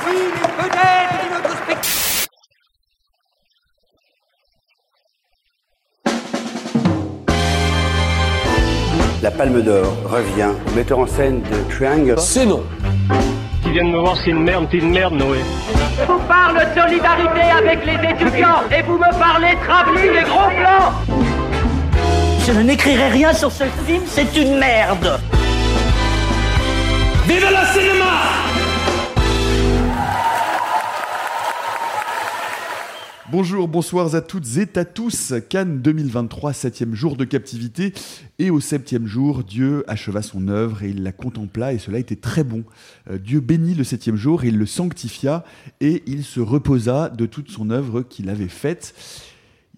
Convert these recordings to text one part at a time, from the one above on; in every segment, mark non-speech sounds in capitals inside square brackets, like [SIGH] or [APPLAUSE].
Spectacle. La Palme d'Or revient au metteur en scène de Triangle. C'est non. Qui viennent me voir, c'est une merde, c'est une merde, Noé. Je vous parle de solidarité avec les étudiants et vous me parlez travelling et gros plans. Je n'écrirai rien sur ce film, c'est une merde. Vive le cinéma Bonjour, bonsoir à toutes et à tous. Cannes 2023, septième jour de captivité. Et au septième jour, Dieu acheva son œuvre et il la contempla et cela était très bon. Euh, Dieu bénit le septième jour et il le sanctifia et il se reposa de toute son œuvre qu'il avait faite.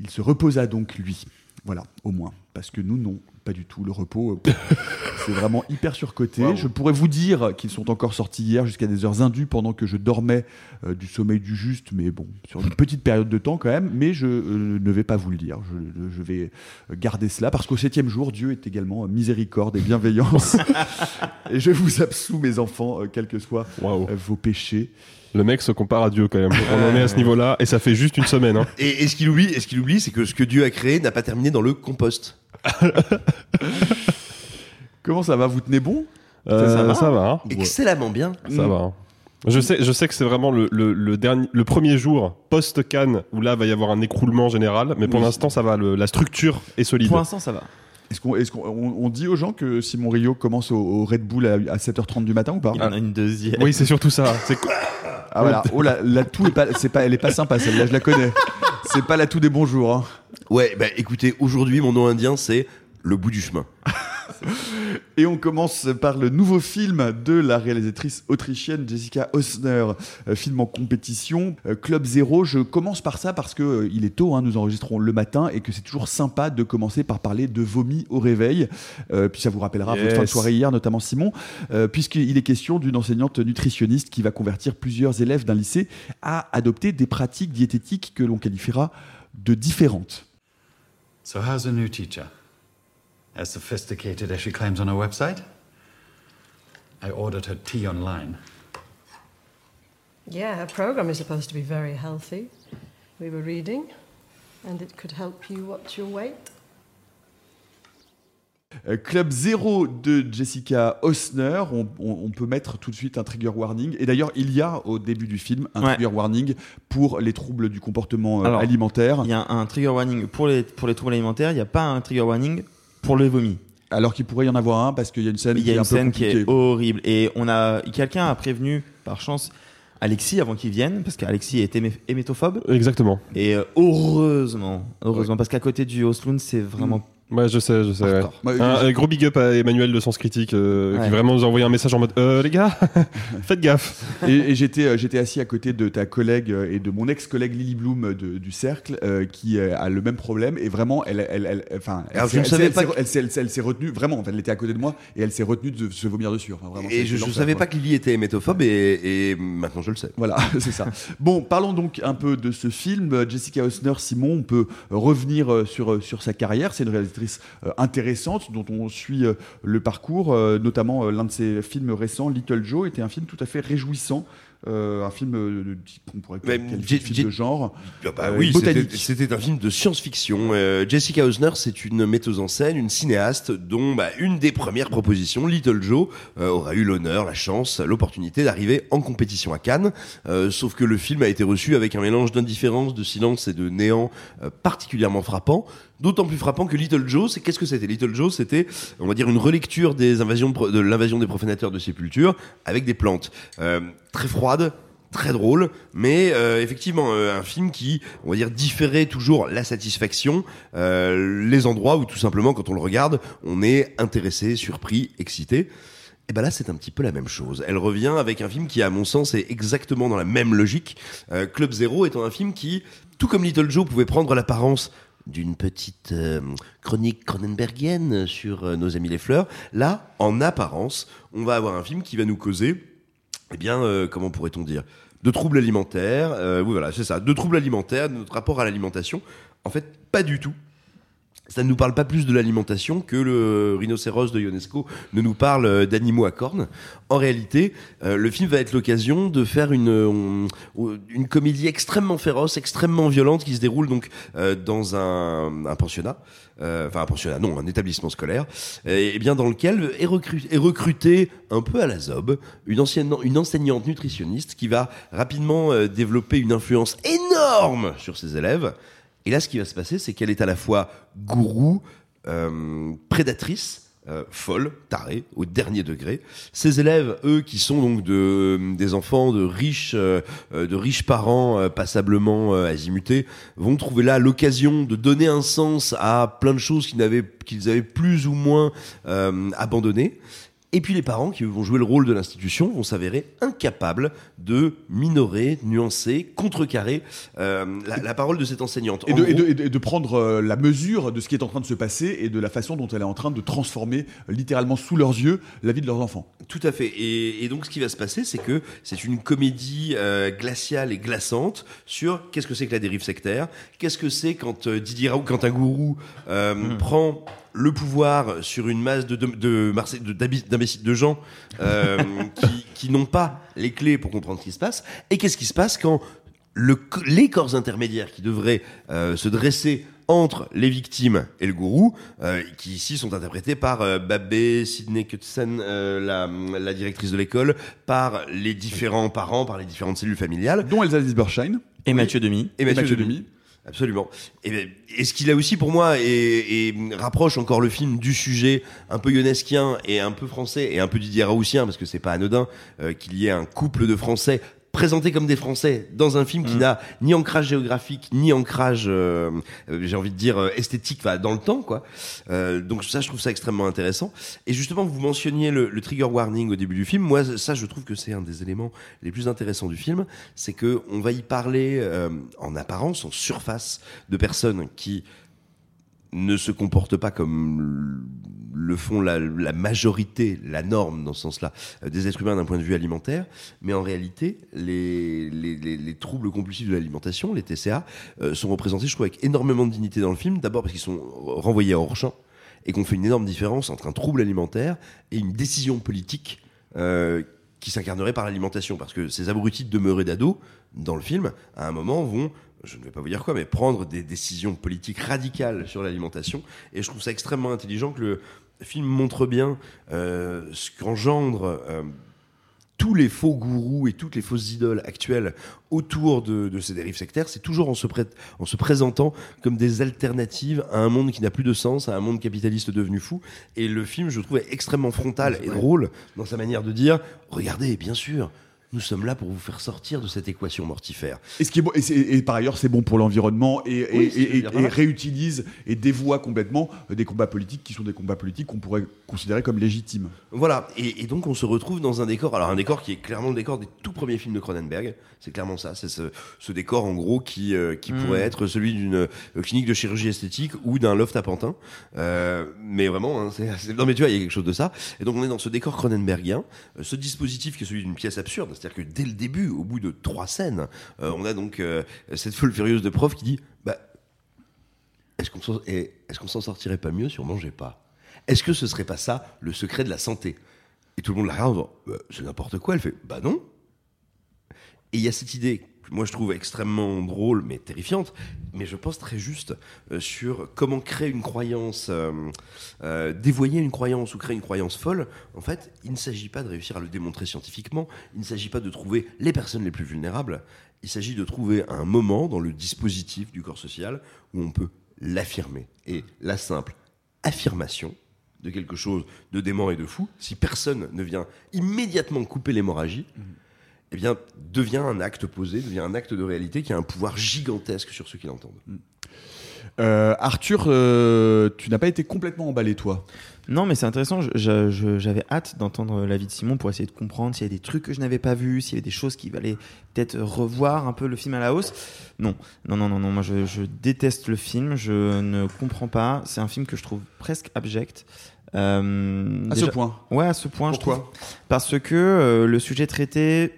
Il se reposa donc lui. Voilà, au moins. Parce que nous, non, pas du tout. Le repos, [LAUGHS] c'est vraiment hyper surcoté. Je pourrais vous dire qu'ils sont encore sortis hier jusqu'à des heures indues pendant que je dormais euh, du sommeil du juste, mais bon, sur une petite période de temps quand même. Mais je euh, ne vais pas vous le dire. Je, je vais garder cela parce qu'au septième jour, Dieu est également miséricorde et bienveillance. [LAUGHS] et je vous absous, mes enfants, euh, quels que soient euh, vos péchés. Le mec se compare à Dieu quand même. On en est à ce niveau-là et ça fait juste une semaine. Hein. Et, et ce qu'il oublie, et ce qu'il oublie, c'est que ce que Dieu a créé n'a pas terminé dans le compost? [LAUGHS] Comment ça va Vous tenez bon? Euh, ça va ça va. hein. Excellemment bien. Ça va. hein. Je sais, je sais que c'est vraiment le, le, le dernier, le premier jour post Cannes où là va y avoir un écroulement général, mais pour Oui. l'instant ça va. le- la structure est solide. Pour l'instant, ça va. Est-ce qu'on est-ce qu'on- on, on dit aux gens que Simon Rio commence au, au Red Bull à, à 7h30 du matin ou pas? Il en a une deuxième. Oui, c'est surtout ça. C'est Ah voilà. Oh la, la toux est pas, c'est pas, elle est pas sympa celle-là, je la connais. [LAUGHS] C'est pas la toux des bons jours. hein. Ouais, bah écoutez, aujourd'hui, mon nom indien, c'est le bout du chemin. [LAUGHS] Et on commence par le nouveau film de la réalisatrice autrichienne Jessica Osner, euh, film en compétition, euh, Club Zero. Je commence par ça parce que euh, il est tôt, hein, nous enregistrons le matin et que c'est toujours sympa de commencer par parler de vomi au réveil. Euh, puis ça vous rappellera votre Yes. fin de soirée hier, notamment Simon, euh, puisqu'il est question d'une enseignante nutritionniste qui va convertir plusieurs élèves d'un lycée à adopter des pratiques diététiques que l'on qualifiera de différentes. So, how's a new teacher? As sophisticated as she claims on her website? I ordered her tea online. Yeah, her program is supposed to be very healthy. We were reading, and it could help you watch your weight. Euh, Club Zero de Jessica Osner, on, on- on peut mettre tout de suite un trigger warning. Et d'ailleurs, il y a au début du film un Ouais. trigger warning pour les troubles du comportement euh, Alors, alimentaire, Il y a un trigger warning pour les, pour les troubles alimentaires, il n'y a pas un trigger warning pour le vomi. alors qu'il pourrait y en avoir un parce qu'il y a une scène Il qui y a est un peu qui est horrible. Et on a, quelqu'un a prévenu, par chance, Alexis avant qu'il vienne, parce qu'Alexis est hémé- hémétophobe. exactement. Et euh, heureusement, heureusement, parce qu'à côté du Osloon, c'est vraiment. Ouais, je sais, je sais. ouais. Un, gros big up à Emmanuel de Sens Critique euh, Ouais. qui vraiment nous a envoyé un message en mode euh, les gars, [LAUGHS] faites gaffe. et et j'étais euh, j'étais assis à côté de ta collègue euh, et de mon ex-collègue Lily Bloom de- du cercle euh, qui a le même problème et vraiment elle elle elle enfin elle ne elle elle s'est- elle retenue vraiment en fait elle était à côté de moi et elle s'est retenue de se vomir dessus enfin, vraiment, Et je, je l'enfer, savais pas que Lily était hémétophobe et, et maintenant je le sais. Voilà, [LAUGHS] c'est ça. Bon, parlons donc un peu de ce film. Jessica Osner, Simon, on peut revenir sur, sur sa carrière. C'est une réalisatrice euh, intéressante dont on suit euh, le parcours, euh, notamment l'un de ses films récents, Little Joe, était un film tout à fait réjouissant. Euh, un film euh, qu'on pourrait qualifier de film de genre. Ah bah Euh, oui, c'était un film de science-fiction. Jessica Osner, c'est une metteuse en scène, une cinéaste dont bah, une des premières propositions, Little Joe, aura eu l'honneur, la chance, l'opportunité d'arriver en compétition à Cannes. Sauf que le film a été reçu avec un mélange d'indifférence, de silence et de néant particulièrement frappant. D'autant plus frappant que Little Joe, c'est qu'est-ce que c'était? Little Joe, c'était, on va dire, une relecture des invasions de, l'invasion des profanateurs de sépulture avec des plantes Euh, très froides, très drôle, mais euh, effectivement euh, un film qui, on va dire, différait toujours la satisfaction, euh, les endroits où tout simplement quand on le regarde, on est intéressé, surpris, excité. Et ben là, c'est un petit peu la même chose. Elle revient avec un film qui, à mon sens, est exactement dans la même logique. Euh, Club Zero étant un film qui, tout comme Little Joe, pouvait prendre l'apparence d'une petite euh, chronique cronenbergienne sur euh, nos amis les fleurs. Là, en apparence, on va avoir un film qui va nous causer, eh bien, euh, comment pourrait-on dire, de troubles alimentaires. oui, voilà, c'est ça, de troubles alimentaires, de notre rapport à l'alimentation. En fait, pas du tout. Ça ne nous parle pas plus de l'alimentation que le rhinocéros de Ionesco ne nous parle euh, d'animaux à cornes. En réalité, euh, le film va être l'occasion de faire une, euh, une comédie extrêmement féroce, extrêmement violente qui se déroule donc dans un, pensionnat. Enfin un pensionnat, non, un établissement scolaire, et, bien dans lequel est, recru- est recrutée un peu à la zob une, enseignante nutritionniste qui va rapidement développer une influence énorme sur ses élèves. Et là, ce qui va se passer, c'est qu'elle est à la fois gourou, euh, prédatrice, euh, folle, tarée, au dernier degré. Ses élèves, eux, qui sont donc de, des enfants de riches, euh, de riches parents passablement azimutés, vont trouver là l'occasion de donner un sens à plein de choses qu'ils n'avaient, qu'ils avaient plus ou moins abandonnées. Et puis les parents qui vont jouer le rôle de l'institution vont s'avérer incapables de minorer, nuancer, contrecarrer euh, la, la parole de cette enseignante. Et de, et gros- de- et de- et de prendre euh, la mesure de ce qui est en train de se passer et de la façon dont elle est en train de transformer euh, littéralement sous leurs yeux la vie de leurs enfants. Tout à fait. Et, donc, ce qui va se passer, c'est que c'est une comédie euh, glaciale et glaçante sur qu'est-ce que c'est que la dérive sectaire, qu'est-ce que c'est quand euh, Didier Raoult, quand un gourou euh, prend le pouvoir sur une masse de, de, gens [LAUGHS] qui, qui n'ont pas les clés pour comprendre ce qui se passe. Et qu'est-ce qui se passe quand le, les corps intermédiaires qui devraient euh, se dresser entre les victimes et le gourou, euh, qui ici sont interprétés par euh, Babé, Sidney Kutsen, euh, la, la directrice de l'école, par les différents parents, par les différentes cellules familiales. Dont Elsa Disberschein. Et Mathieu Demi. Et Mathieu, Mathieu Demy. Absolument. Et, ben, et ce qu'il a aussi pour moi et, rapproche encore le film du sujet un peu ionesquien et un peu français et un peu Didier Raousien parce que c'est pas anodin euh, qu'il y ait un couple de Français présentés comme des Français dans un film qui n'a ni ancrage géographique ni ancrage euh, euh, j'ai envie de dire euh, esthétique dans le temps quoi. Euh, donc ça je trouve ça extrêmement intéressant. Et justement vous mentionniez le, le trigger warning au début du film. Moi ça je trouve que c'est un des éléments les plus intéressants du film. C'est que on va y parler euh, en apparence en surface de personnes qui ne se comportent pas comme le font la, majorité, la norme dans ce sens-là, euh, des êtres humains d'un point de vue alimentaire, mais en réalité, les, les, les- les troubles compulsifs de l'alimentation, les TCA, euh, sont représentés, je trouve, avec énormément de dignité dans le film, d'abord parce qu'ils sont renvoyés à hors champ, et qu'on fait une énorme différence entre un trouble alimentaire et une décision politique euh, qui s'incarnerait par l'alimentation. Parce que ces abrutis demeurés d'ados, dans le film, à un moment, vont, je ne vais pas vous dire quoi, mais prendre des décisions politiques radicales sur l'alimentation. Et je trouve ça extrêmement intelligent que le film montre bien euh, ce qu'engendre euh, tous les faux gourous et toutes les fausses idoles actuelles autour de, de ces dérives sectaires, c'est toujours en se, en se présentant comme des alternatives à un monde qui n'a plus de sens, à un monde capitaliste devenu fou. Et le film, je trouve, est extrêmement frontal et drôle dans sa manière de dire regardez, bien sûr. Nous sommes là pour vous faire sortir de cette équation mortifère. Et, ce qui est bon, et, par ailleurs, c'est bon pour l'environnement et, Oui, réutilise et dévoie complètement euh, des combats politiques qui sont des combats politiques qu'on pourrait considérer comme légitimes. Voilà, et, et donc on se retrouve dans un décor, alors un décor qui est clairement le décor des tout premiers films de Cronenberg, c'est clairement ça, c'est ce, ce décor en gros qui, euh, qui Mm. pourrait être celui d'une euh, clinique de chirurgie esthétique ou d'un loft à Pantin, Euh, mais vraiment, hein, c'est, c'est- non mais tu vois, il y a quelque chose de ça, et donc on est dans ce décor Cronenbergien, ce dispositif qui est celui d'une pièce absurde, c'est-à-dire que dès le début, au bout de trois scènes, euh, on a donc euh, cette folle furieuse de prof qui dit, bah, est-ce qu'on s'en, sortirait pas mieux si on mangeait pas? Est-ce que ce serait pas ça le secret de la santé? Et tout le monde la regarde en disant Bah, c'est n'importe quoi. Elle fait bah non. Et il y a cette idée moi je trouve extrêmement drôle mais terrifiante, mais je pense très juste euh, sur comment créer une croyance, euh, euh, dévoyer une croyance ou créer une croyance folle. En fait, il ne s'agit pas de réussir à le démontrer scientifiquement, il ne s'agit pas de trouver les personnes les plus vulnérables, il s'agit de trouver un moment dans le dispositif du corps social où on peut l'affirmer. Et la simple affirmation de quelque chose de dément et de fou, si personne ne vient immédiatement couper l'hémorragie, eh bien, devient un acte posé, devient un acte de réalité qui a un pouvoir gigantesque sur ceux qui l'entendent. Euh, Arthur, euh, tu n'as pas été complètement emballé, toi? Non, mais c'est intéressant. J'avais hâte d'entendre l'avis de Simon pour essayer de comprendre s'il y a des trucs que je n'avais pas vus, s'il y avait des choses qu'il fallait peut-être revoir un peu le film à la hausse. Non, non, non, non, non. Moi, je, je déteste le film. Je ne comprends pas. C'est un film que je trouve presque abject. Euh, À ce point Ouais, à ce point. je Pourquoi? trouve. Parce que euh, le sujet traité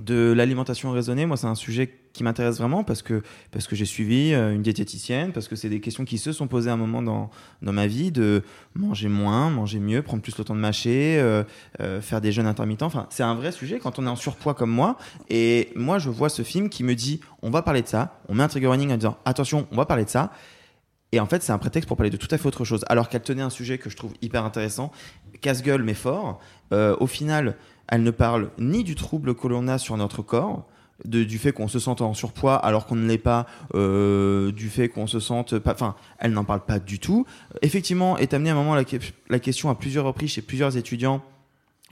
de l'alimentation raisonnée, moi, c'est un sujet qui m'intéressent vraiment parce que, parce que j'ai suivi euh, une diététicienne, parce que c'est des questions qui se sont posées à un moment dans, dans ma vie de manger moins, manger mieux, prendre plus le temps de mâcher, euh, euh, faire des jeûnes intermittents. Enfin, c'est un vrai sujet quand on est en surpoids comme moi. Et moi, je vois ce film qui me dit on va parler de ça. On met un trigger warning en disant attention, on va parler de ça. Et en fait, c'est un prétexte pour parler de tout à fait autre chose. Alors qu'elle tenait un sujet que je trouve hyper intéressant, casse-gueule mais fort. Au final, elle ne parle ni du trouble que l'on a sur notre corps, de- du fait qu'on se sente en surpoids alors qu'on ne l'est pas, euh, du fait qu'on se sente pas. Enfin, elle n'en parle pas du tout. Effectivement, est amenée à un moment la, que- la question à plusieurs reprises chez plusieurs étudiants.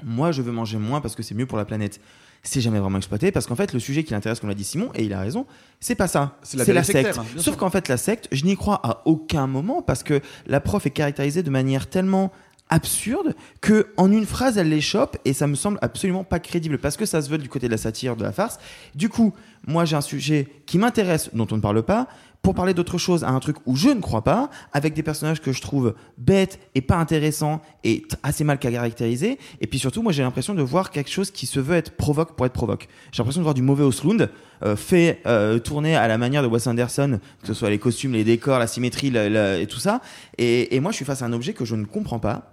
Moi, je veux manger moins parce que c'est mieux pour la planète. C'est jamais vraiment exploité parce qu'en fait, le sujet qui l'intéresse, comme l'a dit Simon, et il a raison, c'est pas ça. C'est la secte. hein, Sauf qu'en fait, la secte, je n'y crois à aucun moment parce que la prof est caractérisée de manière tellement absurde que en une phrase elle les chope et ça me semble absolument pas crédible parce que ça se veut du côté de la satire de la farce. Du coup moi j'ai un sujet qui m'intéresse dont on ne parle pas pour parler d'autre chose à un truc où je ne crois pas avec des personnages que je trouve bêtes et pas intéressants et assez mal caractérisés. Et puis surtout moi j'ai l'impression de voir quelque chose qui se veut être provoque pour être provoque. J'ai l'impression de voir du mauvais Oslund euh, fait euh, tourner à la manière de Wes Anderson que ce soit les costumes les décors la symétrie et tout ça. Et, et moi je suis face à un objet que je ne comprends pas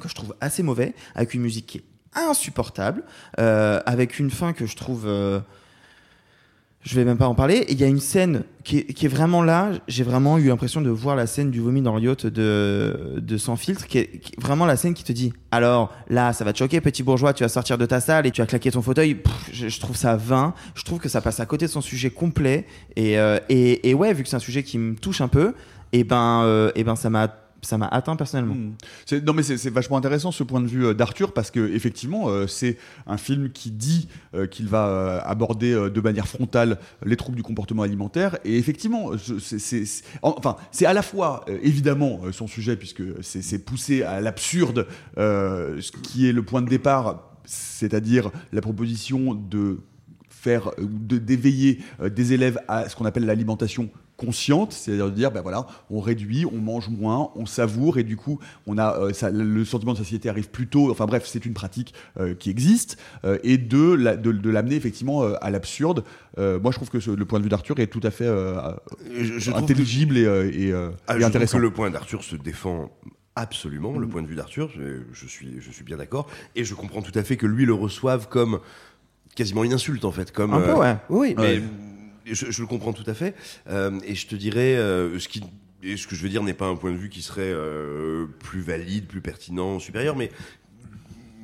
que je trouve assez mauvais, avec une musique qui est insupportable, euh, avec une fin que je trouve... euh, je vais même pas en parler. Et il y a une scène qui est, vraiment là. J'ai vraiment eu l'impression de voir la scène du vomi dans le yacht de, de Sans filtre, qui est, vraiment la scène qui te dit alors là, ça va te choquer, petit bourgeois, tu vas sortir de ta salle et tu vas claquer ton fauteuil. Je, trouve ça vain. Je trouve que ça passe à côté de son sujet complet. Et, euh, et, et ouais, vu que c'est un sujet qui me touche un peu, et ben, euh, et ben ça m'a ça m'a atteint personnellement. Hmm. Non mais c'est vachement intéressant ce point de vue euh, d'Arthur parce que effectivement euh, c'est un film qui dit euh, qu'il va aborder de manière frontale les troubles du comportement alimentaire et effectivement ce- c'est- enfin c'est à la fois évidemment son sujet puisque c'est poussé à l'absurde ce qui est le point de départ c'est-à-dire la proposition de faire d'éveiller des élèves à ce qu'on appelle l'alimentation consciente, c'est-à-dire de dire ben voilà, on réduit, on mange moins, on savoure et du coup on a euh, ça, le sentiment de satiété arrive plus tôt. Enfin bref, c'est une pratique euh, qui existe euh, et de la- de, de l'amener effectivement euh, à l'absurde. Euh, moi je trouve que ce- le point de vue d'Arthur est tout à fait euh, Je- je trouve intelligible et, euh, et, euh, Ah, et je trouve intéressant. que le point d'Arthur se défend absolument, le point de vue d'Arthur, je, je suis, je suis bien d'accord, et je comprends tout à fait que lui le reçoive comme quasiment une insulte en fait, comme Un peu, ouais. Oui, mais Ouais. Je, je le comprends tout à fait, Euh, et je te dirais euh, ce qui, et ce que je veux dire n'est pas un point de vue qui serait euh, plus valide, plus pertinent, supérieur, mais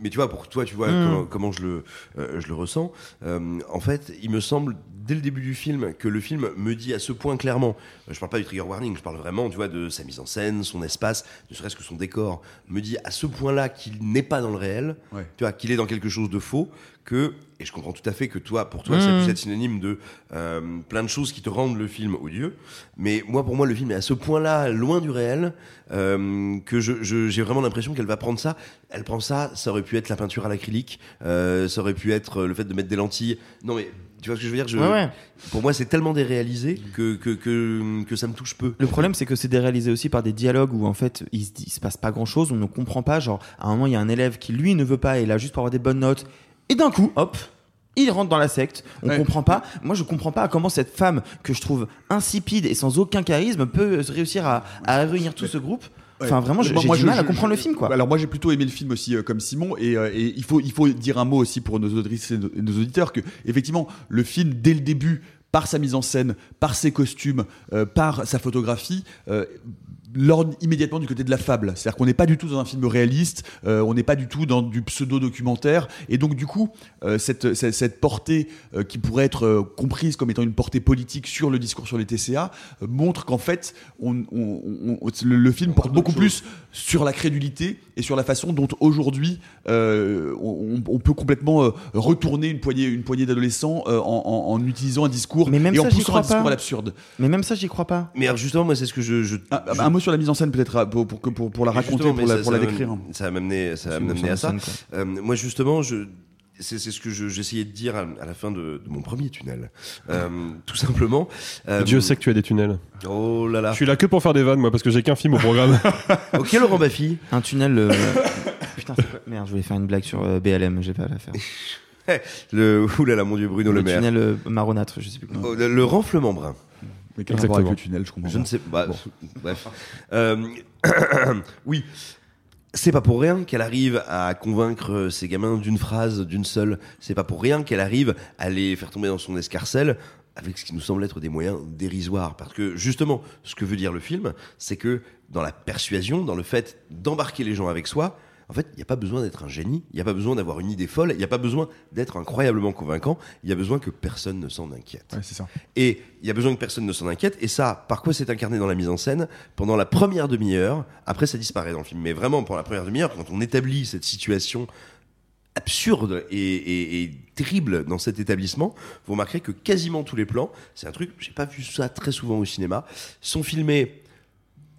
mais tu vois, pour toi, tu vois Mm. comment, comment je le, euh, je le ressens. Euh, en fait, il me semble dès le début du film que le film me dit à ce point clairement. Je parle pas du trigger warning, je parle vraiment, tu vois, de sa mise en scène, son espace, ne serait-ce que son décor. Me dit à ce point-là qu'il n'est pas dans le réel, Ouais. tu vois, qu'il est dans quelque chose de faux, que et je comprends tout à fait que toi, pour toi, ça puisse être synonyme de euh, plein de choses qui te rendent le film odieux. Mais moi, pour moi, le film est à ce point-là loin du réel euh, que je- je- j'ai vraiment l'impression qu'elle va prendre ça. Elle prend ça, ça aurait pu être la peinture à l'acrylique, euh, ça aurait pu être le fait de mettre des lentilles. Non mais tu vois ce que je veux dire? Je, Ouais, ouais. Pour moi, c'est tellement déréalisé que, que, que, que ça me touche peu. Le problème, c'est que c'est déréalisé aussi par des dialogues où en fait il se, il se passe pas grand chose, on ne comprend pas. Genre, à un moment, il y a un élève qui lui ne veut pas et là juste pour avoir des bonnes notes, et d'un coup, hop, il rentre dans la secte. On Ouais. comprend pas. Moi, je comprends pas comment cette femme que je trouve insipide et sans aucun charisme peut réussir à, à réunir tout ce groupe. Enfin, vraiment, j'ai du je- mal à comprendre je- le film, quoi. Alors moi j'ai plutôt aimé le film aussi euh, comme Simon et, euh, et il faut il faut dire un mot aussi pour nos auditrices et nos, et nos auditeurs que effectivement le film dès le début par sa mise en scène, par ses costumes, euh, par sa photographie. L'ordre immédiatement du côté de la fable. C'est-à-dire qu'on n'est pas du tout dans un film réaliste, euh, on n'est pas du tout dans du pseudo-documentaire. Et donc, du coup, euh, cette, cette, cette portée euh, qui pourrait être euh, comprise comme étant une portée politique sur le discours sur les TCA euh, montre qu'en fait, on, on- on- on- le, le film porte beaucoup plus sur la crédulité et sur la façon dont aujourd'hui euh, on, on peut complètement euh, retourner une poignée, une poignée d'adolescents euh, en, en- en utilisant un discours Mais même et en ça, j'y poussant un discours pas. à l'absurde. Mais même ça, j'y crois pas. Mais alors justement, moi, c'est ce que je. je, Un, je- un mot sur la mise en scène peut-être pour, pour, que- pour, pour la raconter, pour la, ça- pour la ça va décrire. Ça va m'amener, ça va C'est une m'amener à ça. scène. Euh, moi, justement, je. C'est c'est ce que je- j'essayais de dire à, à la fin de, de mon premier tunnel. Euh, [LAUGHS] tout simplement. Euh, Dieu sait que tu as des tunnels. Oh là là. Je suis là que pour faire des vannes, moi, parce que j'ai qu'un film au programme. [LAUGHS] Ok, Laurent Baffy. Un tunnel. euh, [LAUGHS] Putain, c'est quoi Merde, je voulais faire une blague sur euh, BLM, j'ai pas la faire. le, oulala, mon dieu, Bruno Le, le Maire. tunnel euh, marronâtre, je sais plus comment. Oh, Le, le renflement brun. Mais quel rapport Exactement. avec le tunnel, je comprends. Je pas. ne sais pas. Bon. Bref. Euh, [COUGHS] oui. C'est pas pour rien qu'elle arrive à convaincre ses gamins d'une phrase, d'une seule. C'est pas pour rien qu'elle arrive à les faire tomber dans son escarcelle avec ce qui nous semble être des moyens dérisoires. Parce que justement, ce que veut dire le film, c'est que dans la persuasion, dans le fait d'embarquer les gens avec soi, en fait, il n'y a pas besoin d'être un génie, il n'y a pas besoin d'avoir une idée folle, il n'y a pas besoin d'être incroyablement convaincant, il y a besoin que personne ne s'en inquiète. Ouais, ça. Et il y a besoin que personne ne s'en inquiète. Et ça, par quoi c'est incarné dans la mise en scène? Pendant la première demi-heure, après ça disparaît dans le film, mais vraiment pendant la première demi-heure, quand on établit cette situation absurde et, et- et terrible dans cet établissement, vous remarquerez que quasiment tous les plans, c'est un truc, j'ai pas vu ça très souvent au cinéma, sont filmés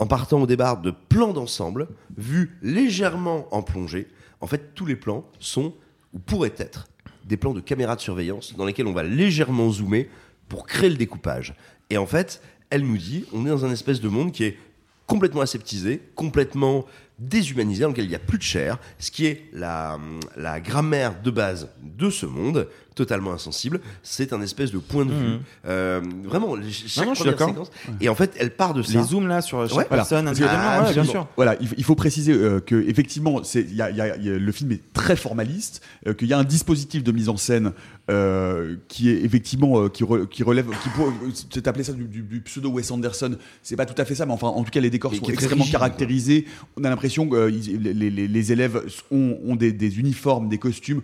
en partant au départ de plans d'ensemble, vus légèrement en plongée. En fait, tous les plans sont, ou pourraient être, des plans de caméra de surveillance dans lesquels on va légèrement zoomer pour créer le découpage. Et en fait, elle nous dit, on est dans un espèce de monde qui est complètement aseptisé, complètement déshumanisé, dans lequel il n'y a plus de chair, ce qui est la, la grammaire de base de ce monde, totalement insensible. C'est un espèce de point de vue. Mhm. Euh, vraiment, chaque non, je suis première d'accord. séquence. Et en fait, elle part de ça. Les zooms là sur chaque Ouais, voilà. personne individuellement, Ah, ouais, bien sûr. Voilà, il, faut- il faut préciser euh, que effectivement, c'est, il y a- y a- il y a- le film est très formaliste, euh, qu'il y a un dispositif de mise en scène euh, qui est effectivement euh, qui, re- qui relève, qui pourrait, c'est appelé ça du, du- du pseudo Wes Anderson. C'est pas tout à fait ça, mais enfin, en tout cas, les décors Mais sont extrêmement rigide, caractérisés. On a l'impression euh, les, élèves ont, des uniformes, des costumes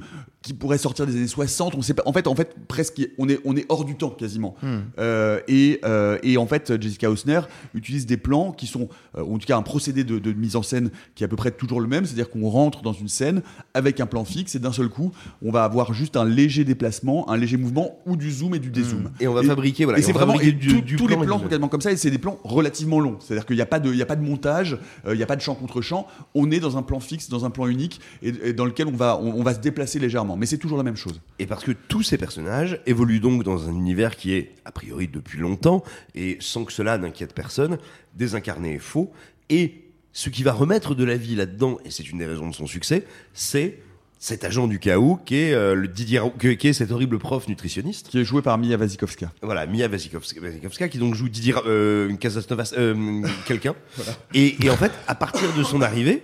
qui pourraient sortir des années 60. On sait pas. En fait, en fait, presque, on est, on est hors du temps quasiment. Hmm. Euh, et, euh, et en fait, Jessica Hausner utilise des plans qui sont, euh, en tout cas, un procédé de, de mise en scène qui est à peu près toujours le même, c'est-à-dire qu'on rentre dans une scène avec un plan fixe et d'un seul coup, on va avoir juste un léger déplacement, un léger mouvement ou du zoom et du dézoom. Et on va fabriquer, voilà. Et c'est vraiment et du- tout- du tous les plan plans sont quasiment comme ça et c'est des plans relativement longs. C'est-à-dire qu'il n'y a pas de, il y a pas de montage, il n'y a pas de champ contre champ. On est dans un plan fixe, dans un plan unique et, et dans lequel on va, on, on va se déplacer légèrement. Mais c'est toujours la même chose. Et parce que tous ces personnages évoluent donc dans un univers qui est, a priori, depuis longtemps, et sans que cela n'inquiète personne, désincarné et faux. Et ce qui va remettre de la vie là-dedans, et c'est une des raisons de son succès, c'est cet agent du chaos qui est, euh, le Didier, qui est cet horrible prof nutritionniste. Qui est joué par Mia Wasikowska. Voilà, Mia Wasikowska, Wasikowska, qui donc joue Didier euh, euh, [LAUGHS] quelqu'un. Et, et en fait, à partir de son arrivée,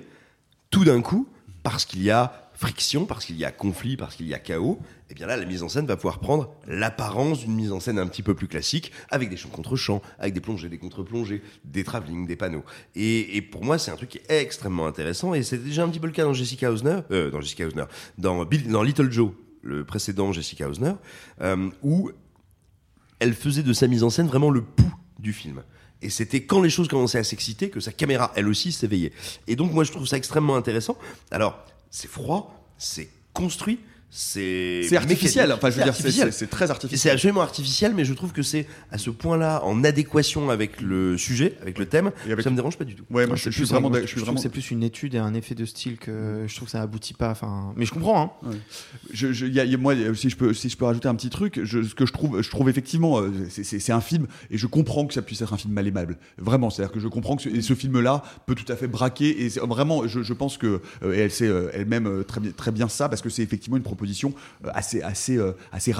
tout d'un coup, parce qu'il y a friction, parce qu'il y a conflit, parce qu'il y a chaos, et bien là, la mise en scène va pouvoir prendre l'apparence d'une mise en scène un petit peu plus classique, avec des champs contre champs, avec des plongées, des contre-plongées, des travelling, des panneaux. Et, pour moi, c'est un truc qui est extrêmement intéressant, et c'était déjà un petit peu le cas dans Jessica Hausner, euh, dans Jessica dans Little Joe, le précédent Jessica Hausner, euh, où elle faisait de sa mise en scène vraiment le pouls du film. Et c'était quand les choses commençaient à s'exciter que sa caméra, elle aussi, s'éveillait. Et donc, moi, je trouve ça extrêmement intéressant. Alors, c'est froid, c'est construit, c'est. C'est artificiel. Enfin, je veux c'est dire, c'est- artificiel. c'est c'est très C'est artificiel. absolument artificiel, mais je trouve que c'est à ce point-là en adéquation avec le sujet, avec le thème, Et avec- ça me dérange pas du tout. Ouais, moi, je, c'est je suis plus vraiment, un- d'ac- je je suis trouve vraiment. que c'est plus une étude et un effet de style que je trouve que ça aboutit pas. Enfin, mais je comprends. Hein. Je, je- y a- y a- moi, si je peux, si je peux rajouter un petit truc, je, ce que je trouve, je trouve effectivement, euh, c'est- c'est c'est un film et je comprends que ça puisse être un film mal aimable. Vraiment, c'est-à-dire que je comprends que ce, film-là peut tout à fait braquer et c'est- vraiment, je, je pense que euh, et elle sait euh, elle-même très bien, très bien ça parce que c'est effectivement une proposition euh, assez, assez, euh, assez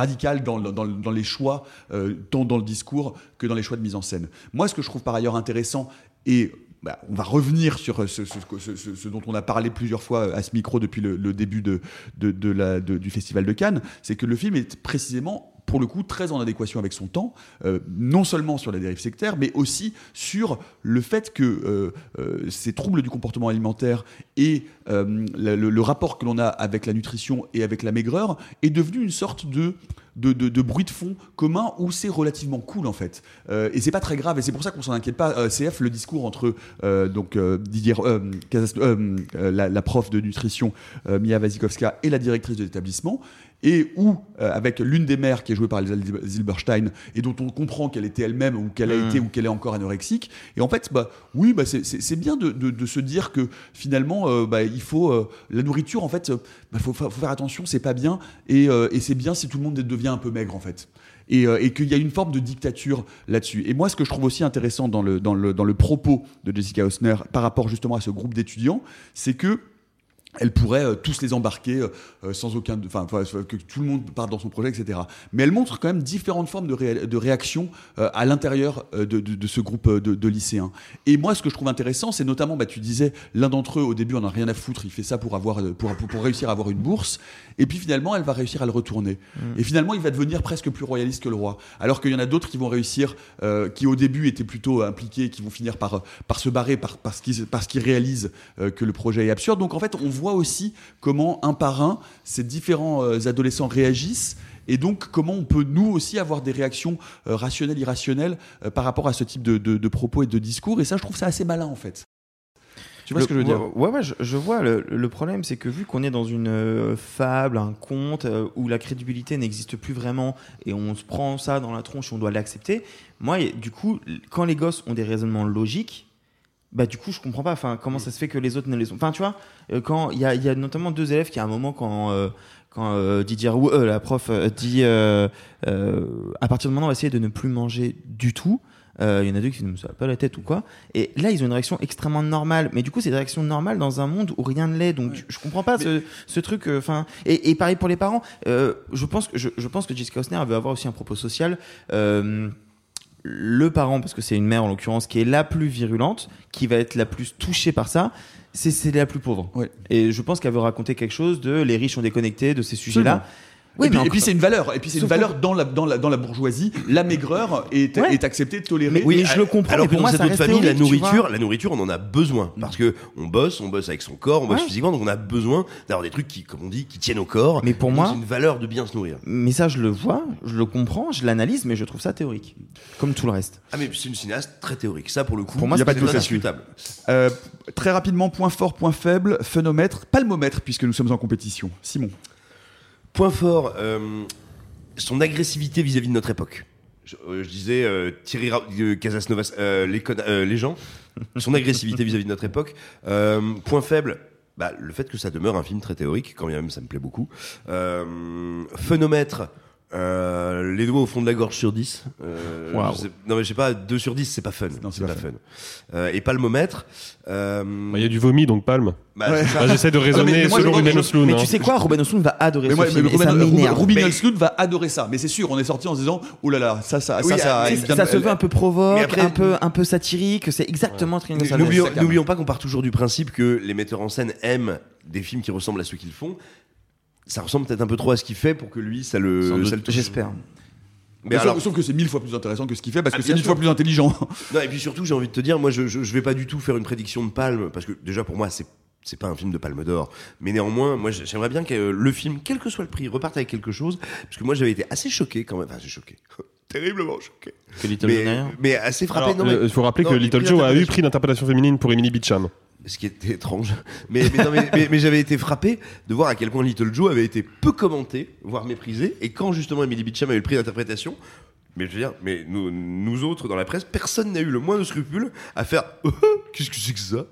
dans, dans, dans les choix, euh, tant dans le discours que dans les choix de mise en scène. Moi, ce que je trouve par ailleurs intéressant et bah, on va revenir sur ce, dont on a parlé plusieurs fois à ce micro depuis le, début de, de- la- du Festival de Cannes, c'est que le film est précisément pour le coup très en adéquation avec son temps, euh, non seulement sur la dérive sectaire, mais aussi sur le fait que euh, euh, ces troubles du comportement alimentaire et le, rapport que l'on a avec la nutrition et avec la maigreur est devenu une sorte de de, de- bruit de fond commun où c'est relativement cool en fait. Euh, et c'est pas très grave et c'est pour ça qu'on s'en inquiète pas. CF, le discours entre donc Didier, la, la prof de nutrition Mia Wasikowska et la directrice de l'établissement et où euh, avec l'une des mères qui est jouée par Elsa Zilberstein et dont on comprend qu'elle était elle-même ou qu'elle a Mm. été ou qu'elle est encore anorexique. Et en fait, bah oui, bah, c'est- bien de, de- de se dire que finalement, euh, bah, il faut euh, la nourriture en fait, euh, bah, faut, fa- faut faire attention, c'est pas bien et, euh, et c'est bien si tout le monde devient un peu maigre en fait. Et, euh, et qu'il y a une forme de dictature là-dessus. Et moi, ce que je trouve aussi intéressant dans le, dans le, dans le propos de Jessica Hausner par rapport justement à ce groupe d'étudiants, c'est que elle pourrait euh, tous les embarquer euh, euh, sans aucun, enfin que tout le monde parte dans son projet, etc. Mais elle montre quand même différentes formes de, ré- de réaction euh, à l'intérieur euh, de, de- de ce groupe de, de lycéens. Et moi, ce que je trouve intéressant, c'est notamment, bah, tu disais, l'un d'entre eux au début, on a rien à foutre, il fait ça pour avoir, pour, pour, pour réussir à avoir une bourse, et puis finalement, elle va réussir à le retourner. Et finalement, il va devenir presque plus royaliste que le roi. Alors qu'il y en a d'autres qui vont réussir, euh, qui au début étaient plutôt impliqués, qui vont finir par, par se barrer par, parce qu'ils parce qu'ils réalisent euh, que le projet est absurde. Donc en fait, on voit aussi comment un par un, ces différents euh, adolescents réagissent. Et donc, comment on peut, nous aussi, avoir des réactions euh, rationnelles, irrationnelles euh, par rapport à ce type de, de- de propos et de discours. Et ça, je trouve ça assez malin, en fait. Tu vois Le- ce que je veux dire? Ouais, ouais, je, je vois. Le, le problème, c'est que vu qu'on est dans une euh, fable, un conte où la crédibilité n'existe plus vraiment et on se prend ça dans la tronche et on doit l'accepter, moi, du coup, quand les gosses ont des raisonnements logiques, bah du coup, je comprends pas. Enfin, comment ça se fait que les autres ne les ont Enfin, tu vois, euh, quand il y a, il y a notamment deux élèves qui, à un moment, quand euh, quand euh, Didier Roux, euh, la prof, euh, dit euh, euh, à partir de maintenant, on va essayer de ne plus manger du tout. Euh, Il y en a deux qui ne me savent pas la tête ou quoi. Et là, ils ont une réaction extrêmement normale. Mais du coup, c'est une réaction normale dans un monde où rien ne l'est. Donc, je comprends pas ce, ce truc. euh, Enfin, et, et pareil pour les parents. Euh, je pense que je, je pense que Jessica Osner veut avoir aussi un propos social. Euh, le parent, parce que c'est une mère en l'occurrence, qui est la plus virulente, qui va être la plus touchée par ça, c'est c'est la plus pauvre. Ouais. Et je pense qu'elle veut raconter quelque chose de les riches sont déconnectés, de ces sujets-là. Oui, et, puis, c'est une valeur. Et puis c'est une valeur dans la, dans, la, dans la bourgeoisie. La maigreur est, Ouais. est acceptée, tolérée. Mais- mais je le comprends, Alors que pour dans moi, cette autre famille, la théorique, nourriture, la nourriture, on en a besoin parce que on bosse, on bosse avec son corps, on bosse Ouais. physiquement, donc on a besoin d'avoir des trucs qui, comme on dit, qui tiennent au corps. Mais pour moi- c'est une valeur de bien se nourrir. Mais ça, je le vois, je le comprends, je l'analyse, mais je trouve ça théorique. Comme tout le reste. Ah mais c'est une cinéaste très théorique. Ça pour le coup, Pour moi, Y a pas de indiscutable. Euh, très rapidement, point fort, point faible, phénomètre, palmomètre, puisque nous sommes en compétition. Simon. Point fort, euh, son agressivité vis-à-vis de notre époque. Je, euh, disais euh, Thierry Ra- euh, Casasnovas, les, gens, son agressivité vis-à-vis de notre époque. Point faible, bah, le fait que ça demeure un film très théorique, quand même ça me plaît beaucoup. Phénomètre, euh, les doigts au fond de la gorge sur 10. Euh, je sais- non mais je sais pas, 2 sur 10 c'est pas fun. Non, c'est pas fun. Euh, et palmomètre. Euh, Bah, Il y a du vomi, donc palme. bah, Ouais. Bah, J'essaie de raisonner selon Ruben Osloon. Mais hein. tu sais quoi, Ruben Osloon va adorer Mais ce moi, film, mais et ça Ruben, m'énerve. Ruben Mais- Östlund va adorer ça. Mais c'est sûr, on est sorti en se disant, oh là là, ça, ça, Oui, ça, ça, ah, évidemment, ça se veut un peu provoque, après- un peu, un peu satirique. C'est exactement ça n'oublions pas qu'on part toujours du principe que les metteurs en scène aiment des films qui ressemblent à ceux qu'ils font. Ça ressemble peut-être un peu trop à ce qu'il fait pour que lui, ça le, ça le touche. J'espère. Mais sauf, alors, sauf que c'est mille fois plus intéressant que ce qu'il fait parce Ah, que c'est mille sûr. fois plus intelligent. [LAUGHS] non, et puis surtout, j'ai envie de te dire, moi, je, je, je vais pas du tout faire une prédiction de Palme parce que déjà pour moi, c'est c'est pas un film de Palme d'Or, mais néanmoins, moi, j'aimerais bien que le film, quel que soit le prix, reparte avec quelque chose, parce que moi, j'avais été assez choqué quand même, enfin, assez choqué, [LAUGHS] terriblement choqué, Que Little mais, mais assez frappé. Mais- euh, Il faut rappeler non, que Little Joe a eu prix d'interprétation féminine pour Emily Beecham. Ce qui était étrange. Mais, mais, non, mais, mais- mais j'avais été frappé de voir à quel point Little Joe avait été peu commenté, voire méprisé. Et quand justement Emily Beecham a eu le prix d'interprétation, mais je veux dire, mais nous, nous autres dans la presse, personne n'a eu le moindre scrupule à faire [LAUGHS] qu'est-ce que c'est que ça?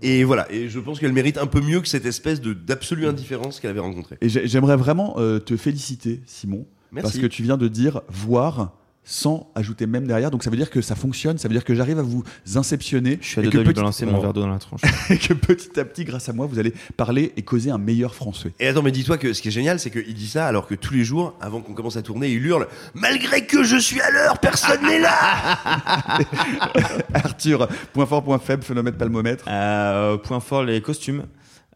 Et voilà. Et je pense qu'elle mérite un peu mieux que cette espèce de d'absolue indifférence qu'elle avait rencontrée. Et j'ai- j'aimerais vraiment euh, te féliciter, Simon, Merci. parce que tu viens de dire voir sans ajouter même derrière. Donc ça veut dire que ça fonctionne, ça veut dire que j'arrive à vous inceptionner Je suis à et deux que, doigts de balancer mon verre d'eau dans la tronche. [LAUGHS] et que petit à petit, grâce à moi, vous allez parler et causer un meilleur français. Et attends, mais dis-toi que ce qui est génial, c'est qu'il dit ça alors que tous les jours, avant qu'on commence à tourner, il hurle Malgré que je suis à l'heure, personne n'est là [LAUGHS] Arthur, point fort, point faible, phénomètre palmomètre. Euh, point fort, les costumes.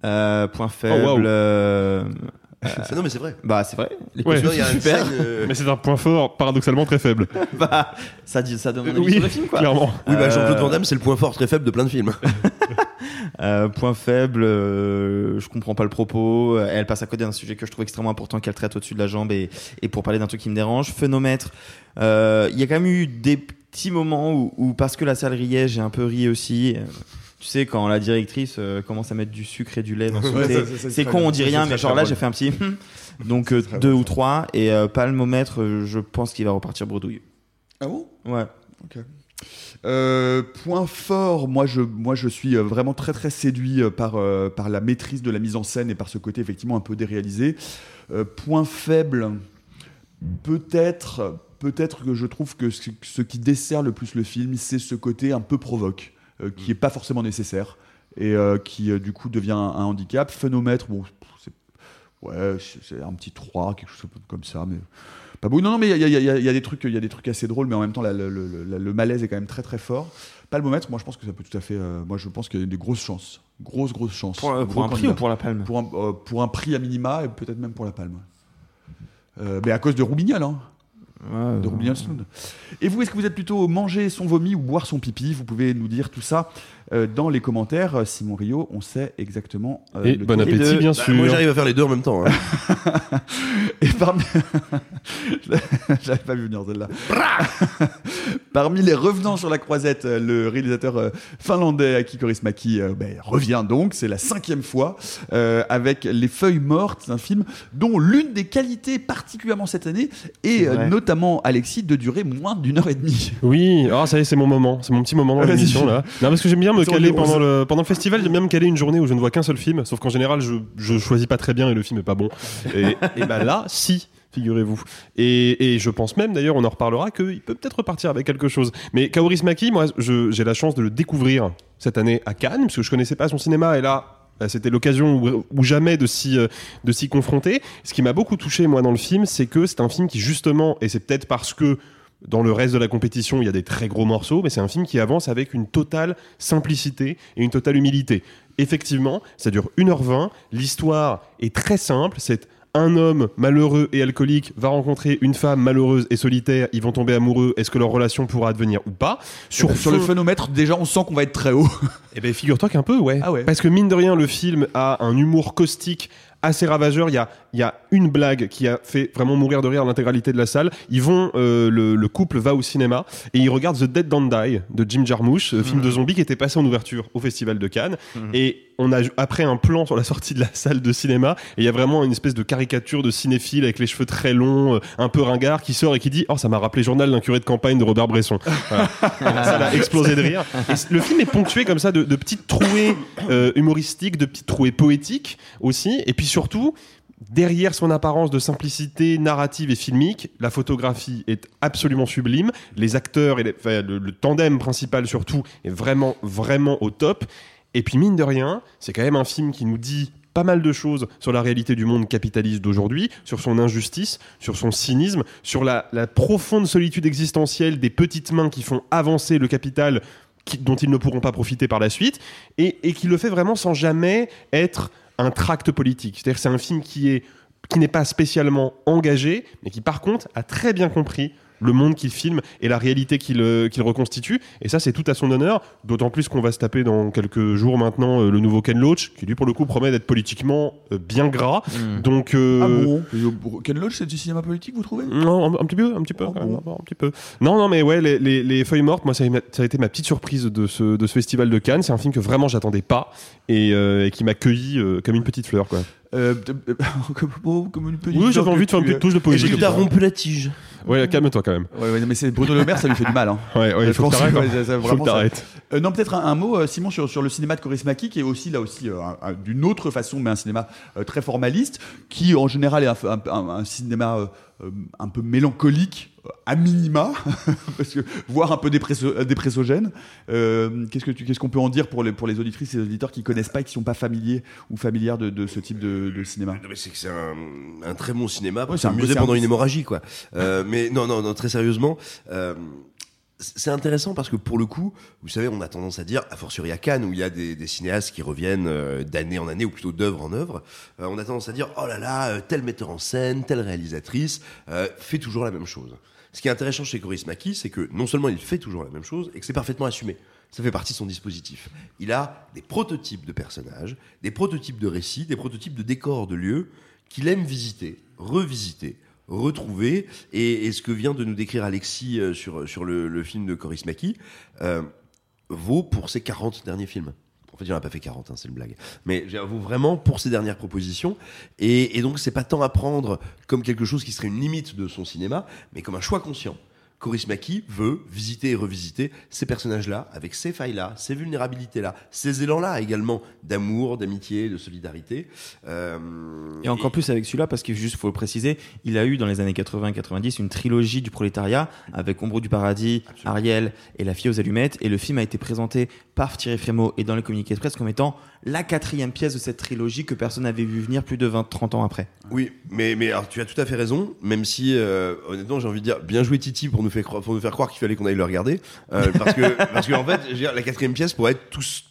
Euh, point Oh, faible. waouh. Euh, Ah Non, mais c'est vrai. bah, c'est vrai. Les Ouais. Costumes sont super. scène, euh, Mais c'est un point fort paradoxalement très faible. [LAUGHS] bah, ça, dit, ça donne un avis oui, sur le film, quoi. clairement. Oui, bah Jean-Claude Euh, Van Damme, c'est le point fort très faible de plein de films. [LAUGHS] Euh, point faible, euh, je comprends pas le propos. Euh, Elle passe à côté d'un sujet que je trouve extrêmement important qu'elle traite au-dessus de la jambe et, et pour parler d'un truc qui me dérange. Phénomètre, euh, il y a quand même eu des petits moments où, où parce que la salle riait, j'ai un peu ri aussi. Tu sais, quand la directrice euh, commence à mettre du sucre et du lait dans son [LAUGHS] Ouais, thé, c'est con, on dit rien, mais genre là, j'ai fait un petit. Donc euh, deux bon, ou trois et euh, palmomètre, je pense qu'il va repartir bredouille. Ah bon? Ouais. Euh, point fort, moi je, moi je suis vraiment très très séduit par, euh, par la maîtrise de la mise en scène et par ce côté effectivement un peu déréalisé. Euh, point faible, peut-être peut-être que je trouve que ce, ce qui dessert le plus le film, c'est ce côté un peu provoque, qui est pas forcément nécessaire. et euh, qui euh, du coup devient un, un handicap. Phénomètre, bon, c'est ouais, c'est un petit 3, quelque chose comme ça, mais pas beau. Non, non, mais il y a, y y des trucs, il y a des trucs assez drôles, mais en même temps, la- le, malaise est quand même très très fort. Palmomètre, moi je pense que ça peut tout à fait. euh, moi je pense qu'il y a des grosses chances, grosses grosses chances. Pour, euh, un prix ou pour la palme pour un, euh, pour un prix à minima et peut-être même pour la palme. Euh, mais à cause de Roubignol, hein. Ouais, de Sound. Et vous, est-ce que vous êtes plutôt manger son vomi ou boire son pipi? Vous pouvez nous dire tout ça euh, dans les commentaires. Euh, Simon Rio, on sait exactement. euh, Et le bon appétit, bien Bah, sûr. moi, j'arrive à faire les deux en même temps. hein. [LAUGHS] Et parmi. [LAUGHS] J'avais pas vu venir celle-là. [LAUGHS] parmi les revenants sur la croisette, le réalisateur finlandais Aki Kaurismäki euh, ben, revient donc. C'est la cinquième fois euh, avec Les Feuilles Mortes, un film dont l'une des qualités, particulièrement cette année, est vrai. Notamment, Alexis, de durer moins d'une heure et demie. Oui, ah ça y est, c'est mon moment, c'est mon petit moment dans l'émission là. Non, parce que j'aime bien me caler pendant le, pendant le festival, j'aime bien me caler une journée où je ne vois qu'un seul film, sauf qu'en général je, je choisis pas très bien et le film est pas bon. Et, [LAUGHS] et bah là, si, figurez-vous. Et, et je pense même d'ailleurs, on en reparlera, qu'il peut peut-être repartir avec quelque chose. Mais Kaurismäki, moi je- j'ai la chance de le découvrir cette année à Cannes, parce que je connaissais pas son cinéma et là. Bah, C'était l'occasion ou, ou jamais de s'y euh, de s'y confronter. Ce qui m'a beaucoup touché moi dans le film, c'est que c'est un film qui justement, et c'est peut-être parce que dans le reste de la compétition, il y a des très gros morceaux, mais c'est un film qui avance avec une totale simplicité et une totale humilité. Effectivement, ça dure 1h20, l'histoire est très simple, c'est un homme malheureux et alcoolique va rencontrer une femme malheureuse et solitaire, ils vont tomber amoureux, est-ce que leur relation pourra advenir ou pas? Sur, sur le phénomètre, déjà, on sent qu'on va être très haut. [LAUGHS] eh ben, figure-toi qu'un peu, ouais. Ah ouais. Parce que mine de rien, le film a un humour caustique assez ravageur. Il y a, il y a une blague qui a fait vraiment mourir de rire l'intégralité de la salle. Ils vont, euh, le, le couple va au cinéma et ils regardent The Dead Don't Die de Jim Jarmusch, euh, film de zombie qui était passé en ouverture au Festival de Cannes. Et on a après un plan sur la sortie de la salle de cinéma et il y a vraiment une espèce de caricature de cinéphile avec les cheveux très longs, euh, un peu ringard, qui sort et qui dit Oh, ça m'a rappelé Journal d'un curé de campagne de Robert Bresson. [LAUGHS] Voilà. ça l'a explosé de rire. Et le film est ponctué comme ça de, de petites trouées euh, humoristiques, de petites trouées poétiques aussi. Et puis surtout, derrière son apparence de simplicité narrative et filmique, la photographie est absolument sublime. Les acteurs et le, tandem principal surtout est vraiment, vraiment au top. Et puis mine de rien, c'est quand même un film qui nous dit pas mal de choses sur la réalité du monde capitaliste d'aujourd'hui, sur son injustice, sur son cynisme, sur la, profonde solitude existentielle des petites mains qui font avancer le capital dont ils ne pourront pas profiter par la suite, et qui le fait vraiment sans jamais être un tract politique. C'est-à-dire c'est un film qui est qui n'est pas spécialement engagé, mais qui par contre a très bien compris le monde qu'il filme et la réalité qu'il euh, qu'il reconstitue. Et ça, c'est tout à son honneur, d'autant plus qu'on va se taper dans quelques jours maintenant euh, le nouveau Ken Loach, qui lui, pour le coup, promet d'être politiquement euh, bien gras. Donc, euh, Ah bon Ken Loach, c'est du cinéma politique, vous trouvez? Non, un, un petit peu, un petit peu, Ah bon un petit peu. Non, non, mais ouais, les, les- les feuilles mortes, moi, ça a, ça a été ma petite surprise de ce, de ce festival de Cannes. C'est un film que vraiment j'attendais pas et, euh, et qui m'a cueilli euh, comme une petite fleur, quoi. Euh, euh, comme, comme une petite Oui, j'avais envie de faire une tu petite touche de Et poésie. j'ai comme t'as ça. rompu la tige. Ouais, calme-toi quand même. Ouais, ouais, mais c'est Bruno Le Maire, ça lui fait du mal. Hein. [LAUGHS] Ouais, ouais, Je il faut que t'arrêtes. hein. ouais, ça- Faut vraiment, que t'arrêtes. Euh, non, peut-être un, un mot, euh, Simon, sur, sur le cinéma de Kaurismäki, qui est aussi, là aussi, euh, un- un- d'une autre façon, mais un cinéma euh, très formaliste, qui en général est un, un- un- un cinéma euh, euh, un peu mélancolique, euh, à minima, [LAUGHS] parce que, voire un peu dépresso- euh, dépressogène. Euh, qu'est-ce, que tu, qu'est-ce qu'on peut en dire pour les, pour les auditrices et les auditeurs qui connaissent pas et qui sont pas familiers ou familières de, de ce type de, de cinéma? Non, mais c'est que c'est un, un très bon cinéma pour Ouais, c'est un- pendant une hémorragie, quoi. Euh, mais non, non, non, très sérieusement, euh, c'est intéressant parce que pour le coup, vous savez, on a tendance à dire, a fortiori à Cannes, où il y a des, cinéastes qui reviennent euh, d'année en année, ou plutôt d'œuvre en œuvre, euh, on a tendance à dire, oh là là, euh, tel metteur en scène, telle réalisatrice fait toujours la même chose. Ce qui est intéressant chez Coris Maki, c'est que non seulement il fait toujours la même chose, et que c'est parfaitement assumé. Ça fait partie de son dispositif. Il a des prototypes de personnages, des prototypes de récits, des prototypes de décors, de lieux qu'il aime visiter, revisiter, retrouver. Et, ce que vient de nous décrire Alexis euh, sur, sur le, le film de Coris Maki euh, vaut pour ses 40 derniers films. En fait, il n'en a pas fait 40, hein, c'est une blague. Mais j'avoue vraiment pour ses dernières propositions. Et, et donc, c'est pas tant à prendre comme quelque chose qui serait une limite de son cinéma, mais comme un choix conscient. Maki veut visiter et revisiter ces personnages-là, avec ces failles-là, ces vulnérabilités-là, ces élans-là également d'amour, d'amitié, de solidarité. Euh, Et encore plus avec celui-là, parce que juste faut le préciser, il a eu dans les années 80-90 une trilogie du prolétariat avec Ombre du paradis, Ariel et La fille aux allumettes. Et le film a été présenté par Thierry Frémaux et dans les communiqués de presse comme étant la quatrième pièce de cette trilogie que personne n'avait vu venir plus de 20-30 ans après. Oui, mais, mais alors, tu as tout à fait raison, même si euh, honnêtement j'ai envie de dire bien joué Titi pour nous croire, pour nous faire croire qu'il fallait qu'on aille le regarder, Euh, parce que [LAUGHS] parce fait, je veux dire, la quatrième pièce pourrait être tous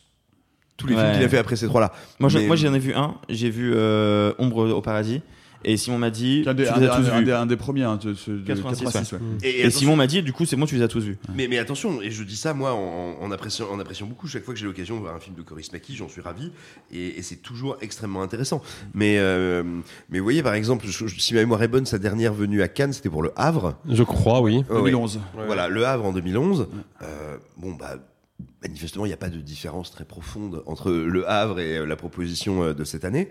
tous les films Ouais. qu'il a fait après ces trois-là. Moi, je- Mais- moi j'en ai vu un. J'ai vu euh, Ombre au paradis. Et Simon m'a dit, Un des, tu les as tous un vus. des- un des premiers, hein, de, ce- de 86, 86, ouais. ouais. Et, Simon m'a dit, du coup, c'est bon, tu les as tous vus. Mais, mais attention, et je dis ça moi en, en appréciant, en appréciant beaucoup. Chaque fois que j'ai l'occasion de voir un film de Coris Maki, j'en suis ravi. Et, et c'est toujours extrêmement intéressant. Mais, euh, mais vous voyez, par exemple, je- je- si ma mémoire est bonne, sa dernière venue à Cannes, c'était pour Le Havre. Je crois, oui. Ouais, ouais. 2011. Voilà, Le Havre en 2011. Euh, bon, bah. Manifestement, il n'y a pas de différence très profonde entre Le Havre et euh, la proposition de cette année.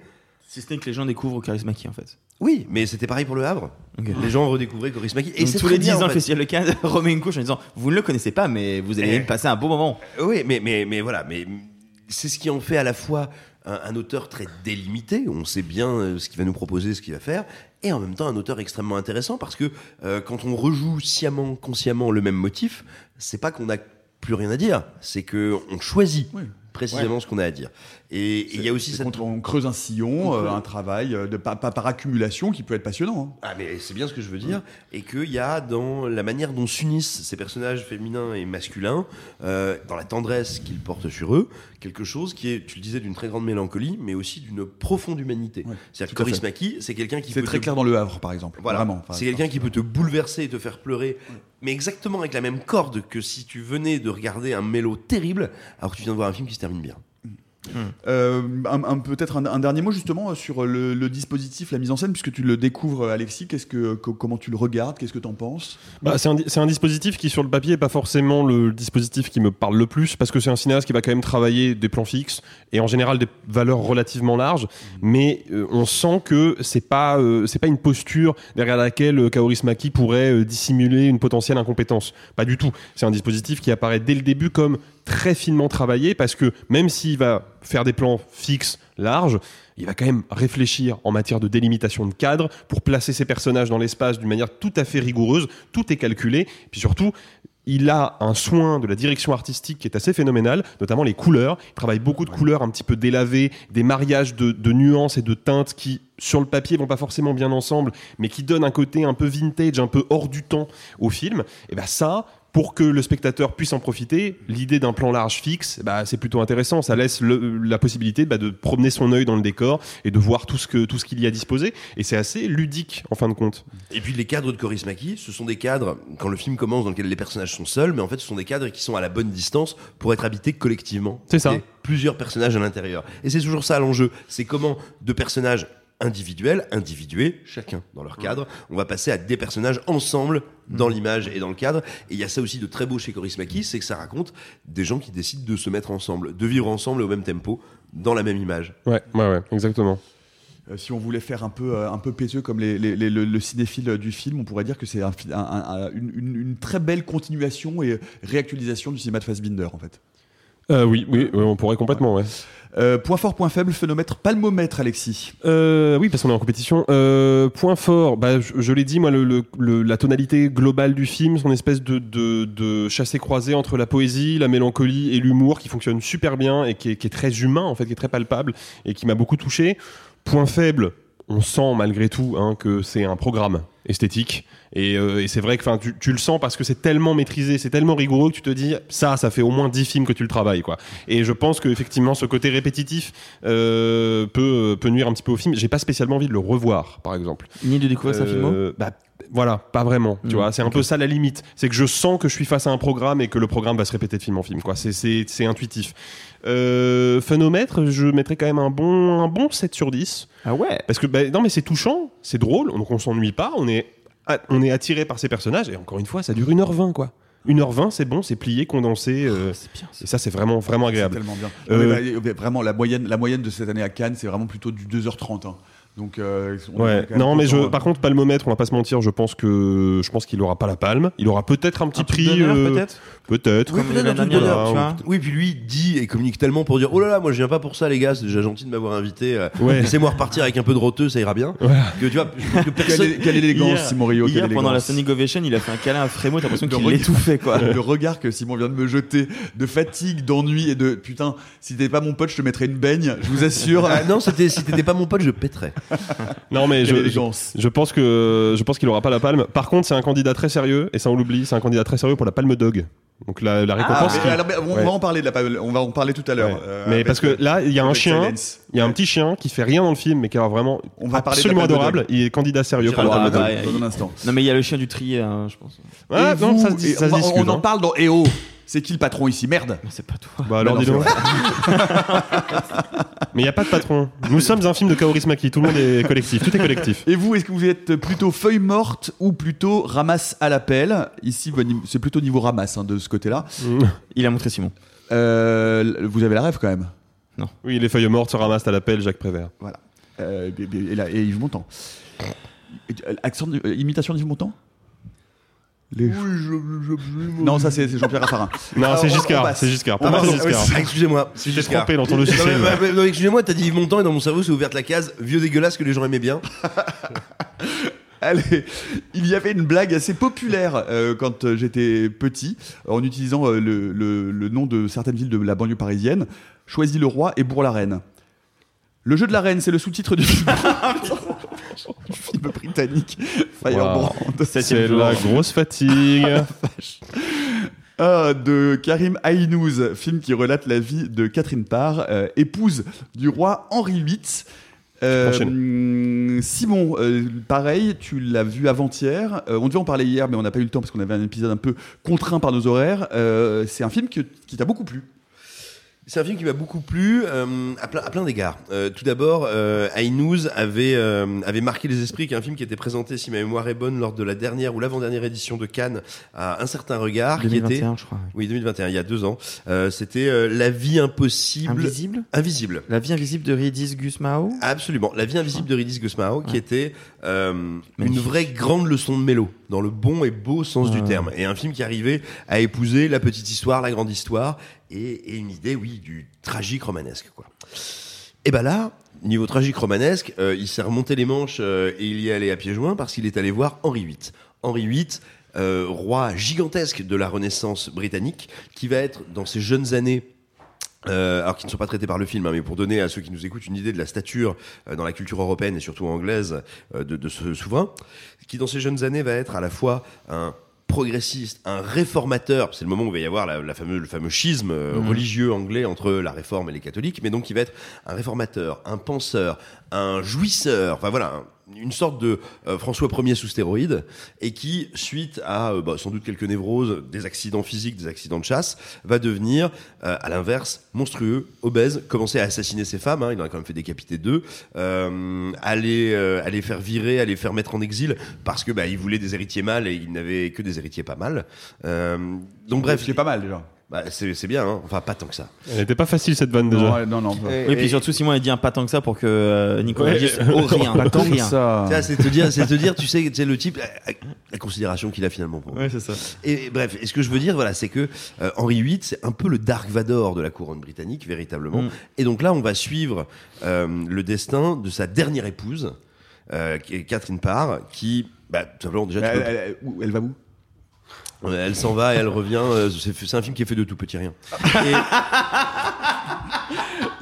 Si ce n'est que les gens découvrent Charismaki en fait. Oui, mais c'était pareil pour Le Havre. Les gens redécouvraient Coris Maki. Et c'est tous les 10 bien, ans, le. Festival de Cannes [LAUGHS] remet une couche en disant Vous ne le connaissez pas, mais vous allez Eh. passer un bon moment. Oui, mais, mais, mais voilà, mais c'est ce qui en fait à la fois un, un auteur très délimité, on sait bien euh, ce qu'il va nous proposer, ce qu'il va faire, et en même temps un auteur extrêmement intéressant parce que euh, quand on rejoue sciemment, consciemment le même motif, c'est pas qu'on n'a plus rien à dire, c'est que on choisit Oui. précisément ce qu'on a à dire. Et il y a aussi cette contre- on creuse un sillon, euh, un travail euh, de pas, par accumulation qui peut être passionnant. hein. Ah mais c'est bien ce que je veux dire et qu'il y a dans la manière dont s'unissent ces personnages féminins et masculins, euh, dans la tendresse qu'ils portent sur eux, quelque chose qui est, tu le disais, d'une très grande mélancolie, mais aussi d'une profonde humanité. Ouais, C'est-à-dire que Coris. Maki, c'est quelqu'un qui C'est peut très te- clair dans Le Havre, par exemple. Voilà, Vraiment. Enfin, c'est quelqu'un qui peut te bouleverser et te faire pleurer, mais exactement avec la même corde que si tu venais de regarder un mélo terrible, alors que tu viens de voir un film qui se termine bien. Euh, un, un- peut-être un, un dernier mot justement sur le, le dispositif, la mise en scène, puisque tu le découvres, Alexis. Qu'est-ce que, co- comment tu le regardes? Qu'est-ce que tu en penses? Bah, c'est un, dispositif qui, sur le papier, est pas forcément le dispositif qui me parle le plus, parce que c'est un cinéaste qui va quand même travailler des plans fixes et en général des valeurs relativement larges, mais euh, on sent que c'est pas euh, c'est pas une posture derrière laquelle Kaoris Maki pourrait dissimuler une potentielle incompétence. Pas du tout. C'est un dispositif qui apparaît dès le début comme très finement travaillé, parce que même s'il va faire des plans fixes, larges, il va quand même réfléchir en matière de délimitation de cadre pour placer ses personnages dans l'espace d'une manière tout à fait rigoureuse. Tout est calculé. Puis surtout, il a un soin de la direction artistique qui est assez phénoménal, notamment les couleurs. Il travaille beaucoup de couleurs un petit peu délavées, des mariages de, nuances et de teintes qui, sur le papier, vont pas forcément bien ensemble, mais qui donnent un côté un peu vintage, un peu hors du temps au film. Et ben ça, pour que le spectateur puisse en profiter, l'idée d'un plan large fixe, bah, c'est plutôt intéressant. Ça laisse le- la possibilité bah, de promener son œil dans le décor et de voir tout ce que tout ce qu'il y a disposé. Et c'est assez ludique en fin de compte. Et puis les cadres de Coris Maki, ce sont des cadres, quand le film commence, dans lesquels les personnages sont seuls, mais en fait ce sont des cadres qui sont à la bonne distance pour être habités collectivement. C'est ça. Et plusieurs personnages à l'intérieur. Et c'est toujours ça l'enjeu. C'est comment deux personnages individuels, individués, chacun dans leur cadre, on va passer à des personnages ensemble dans l'image et dans le cadre. Et il y a ça aussi de très beau chez Coris Maki, c'est que ça raconte des gens qui décident de se mettre ensemble, de vivre ensemble au même tempo, dans la même image. Ouais, ouais, ouais, exactement. Euh, si on voulait faire un peu, euh, un peu péteux comme les, les- les- le, le cinéphile du film, on pourrait dire que c'est un un- un- une- une très belle continuation et réactualisation du cinéma de Fassbinder, en fait. Euh, oui, oui, on pourrait complètement, ouais. Euh, point fort, point faible, phénomètre, palmomètre, Alexis. Euh, oui, parce qu'on est en compétition. Euh, point fort, bah, je, je l'ai dit, moi, le, le- le- la tonalité globale du film, son espèce de, de, de chassé-croisé entre la poésie, la mélancolie et l'humour qui fonctionne super bien et qui est, qui est très humain, en fait, qui est très palpable et qui m'a beaucoup touché. Point faible, on sent malgré tout hein, que c'est un programme esthétique. Et, euh, et c'est vrai que 'fin, tu, tu le sens parce que c'est tellement maîtrisé, c'est tellement rigoureux que tu te dis, ça, ça fait au moins 10 films que tu le travailles. Quoi. Et je pense qu'effectivement, ce côté répétitif euh, peut, peut nuire un petit peu au film. J'ai pas spécialement envie de le revoir, par exemple. Ni de découvrir sa filmo Euh, bah, voilà, pas vraiment. Tu Mm, vois, c'est un peu ça la limite. C'est que je sens que je suis face à un programme et que le programme va se répéter de film en film. Quoi. C'est, intuitif. Euh, phénomètre, je mettrais quand même un bon, un bon 7 sur 10. Ah ouais Parce que, bah, non, mais c'est touchant, c'est drôle, donc on s'ennuie pas, on est, on est attiré par ces personnages, et encore une fois, ça dure 1h20, quoi. 1h20, c'est bon, c'est plié, condensé, euh, C'est bien. et ça, c'est vraiment, vraiment C'est agréable. tellement bien. Euh, mais, bah, vraiment, la moyenne, la moyenne de cette année à Cannes, c'est vraiment plutôt du 2h30. hein. Donc, euh, on Ouais. Non, mais je, hein. par contre, palmomètre, on va pas se mentir. Je pense que, je pense qu'il aura pas la palme. Il aura peut-être un petit Un prix. euh, peut-être Peut-être. Oui, puis lui dit et communique tellement pour dire Oh là là, moi je viens pas pour ça, les gars, c'est déjà gentil de m'avoir invité. euh, Ouais. Laissez-moi repartir avec un peu de roteux, ça ira bien. Que tu vois, que [LAUGHS] Quelle, personne. é- quelle élégance, Simon Rio. Hier, pendant la. Sonic Ovation, il a fait un câlin à Frémo, t'as l'impression qu'il regard- l'étouffait, quoi. [LAUGHS] Le regard que Simon vient de me jeter de fatigue, d'ennui et de putain, si t'étais pas mon pote, je te mettrais une baigne, je vous assure. Ah, non, c'était si t'étais pas mon pote, je pèterais. [LAUGHS] Non, mais je, je, pense que, je pense qu'il aura pas la palme. Par contre, c'est un candidat très sérieux, et ça on l'oublie, c'est un candidat très sérieux pour la palme dog. Donc la, la Ah, récompense. qui- alors, on Ouais. va en parler de la palme- on va en parler tout à l'heure. Ouais. euh, mais parce que là, il y a un chien, il y a un petit chien qui fait rien dans le film, mais qui est vraiment On va absolument adorable. Il est candidat sérieux pour la palme dog. Dans un instant. Non, mais il y a le chien du trier, hein, je pense. Et non, vous- ça se dit- et ça on, se va- discute. on en hein. parle dans EO. C'est qui le patron ici Merde. C'est pas toi. Bah alors Bah dis non, donc. [LAUGHS] Mais il n'y a pas de patron. Nous sommes un film de Kaoris Maki. Tout le monde est collectif. Tout est collectif. Et vous, est-ce que vous êtes plutôt feuille morte ou plutôt ramasse à l'appel Ici, votre niveau- c'est plutôt niveau ramasse hein, de ce côté-là. Il a montré Simon. Euh, vous avez la rêve quand même. Oui, les feuilles mortes se ramassent à l'appel Jacques Prévert. Voilà. Euh, et, et là- et Yves Montand. Euh, accent de- imitation d'Yves Montand Les- Non, ça c'est Jean-Pierre Raffarin. Non, c'est Giscard. C'est Giscard. On Pour moi, passe. c'est Giscard. Ah, excusez-moi, t'es Giscard. trompé dans ton Non, logiciel. mais- mais- mais excusez-moi, t'as dit Yves Montand et dans mon cerveau c'est ouverte la case vieux dégueulasse que les gens aimaient bien. [LAUGHS] Allez, il y avait une blague assez populaire euh, quand euh, j'étais petit, en utilisant euh, le, le- le nom de certaines villes de la banlieue parisienne. Choisis le roi et Bourg-la-Reine. Le jeu de la reine, c'est le sous-titre du film, du [LAUGHS] [LAUGHS] film britannique Firebrand. C'est la grosse fatigue. [LAUGHS] Ah, de Karim Aïnouz, film qui relate la vie de Catherine Parr, euh, épouse du roi Henri VIII. Euh, Simon, euh, pareil, tu l'as vu avant-hier. Euh, on devait en parler hier, mais on n'a pas eu le temps parce qu'on avait un épisode un peu contraint par nos horaires. Euh, c'est un film que- qui t'a beaucoup plu. C'est un film qui m'a beaucoup plu euh, à plein, à plein d'égards. Euh, tout d'abord, euh, avait, euh, avait marqué les esprits qu'un film qui était présenté, si ma mémoire est bonne, lors de la dernière ou l'avant-dernière édition de Cannes, à un certain regard, qui était 2021, je crois. oui 2021, il y a deux ans. Euh, C'était euh, La vie impossible, Invisible? Invisible. La vie invisible de Ridis Gusmao Absolument. La vie invisible de Ridis Gusmao, qui était euh, une vraie grande leçon de mélo, dans le bon et beau sens du terme. Et un film qui arrivait à épouser la petite histoire, la grande histoire, et, une idée, oui, du tragique romanesque, quoi. Et ben là, niveau tragique romanesque, euh, il s'est remonté les manches euh, et il y est allé à pieds joints parce qu'il est allé voir Henri VIII. Henri VIII, euh, roi gigantesque de la Renaissance britannique, qui va être dans ses jeunes années euh, alors qui ne sont pas traités par le film, hein, mais pour donner à ceux qui nous écoutent une idée de la stature dans la culture européenne et surtout anglaise de, de ce souverain, qui dans ses jeunes années va être à la fois un progressiste, un réformateur, c'est le moment où il va y avoir la, le fameux schisme euh, Mhm. religieux anglais entre la réforme et les catholiques, mais donc il va être un réformateur, un penseur, un jouisseur, enfin voilà, un- une sorte de euh, François Ier sous stéroïde, et qui, suite à euh, bah, sans doute quelques névroses, des accidents physiques, des accidents de chasse, va devenir, euh, à l'inverse, monstrueux, obèse, commencer à assassiner ses femmes, hein, il en a quand même fait décapiter deux, euh, aller, euh, aller faire virer, aller faire mettre en exil, parce que bah, il voulait des héritiers mâles et il n'avait que des héritiers pas mal. Euh, donc bref, C'est pas mal déjà. Bah, c'est c'est bien, hein. enfin pas tant que ça. Elle n'était pas facile cette vanne déjà. Non, ouais, non, non. pas- Oui, puis surtout, Simon a dit un pas tant que ça pour que euh, Nicolas Ouais. dise [LAUGHS] oh, rien. Pas tant que rien. ça. C'est te dire, c'est te dire, tu sais, c'est le type, la, la considération qu'il a finalement pour. Ouais, c'est ça. Et, et bref, et ce que je veux dire, voilà, c'est que euh, Henri VIII, c'est un peu le Dark Vador de la couronne britannique, véritablement. Mm. Et donc là, on va suivre euh, le destin de sa dernière épouse, euh, qui est Catherine Parr, qui, bah, tout simplement, déjà, tu Elle, peux- elle- elle- où- elle va où? Elle s'en va et elle revient. euh, c'est un film qui est fait de tout petit rien. [LAUGHS] Et,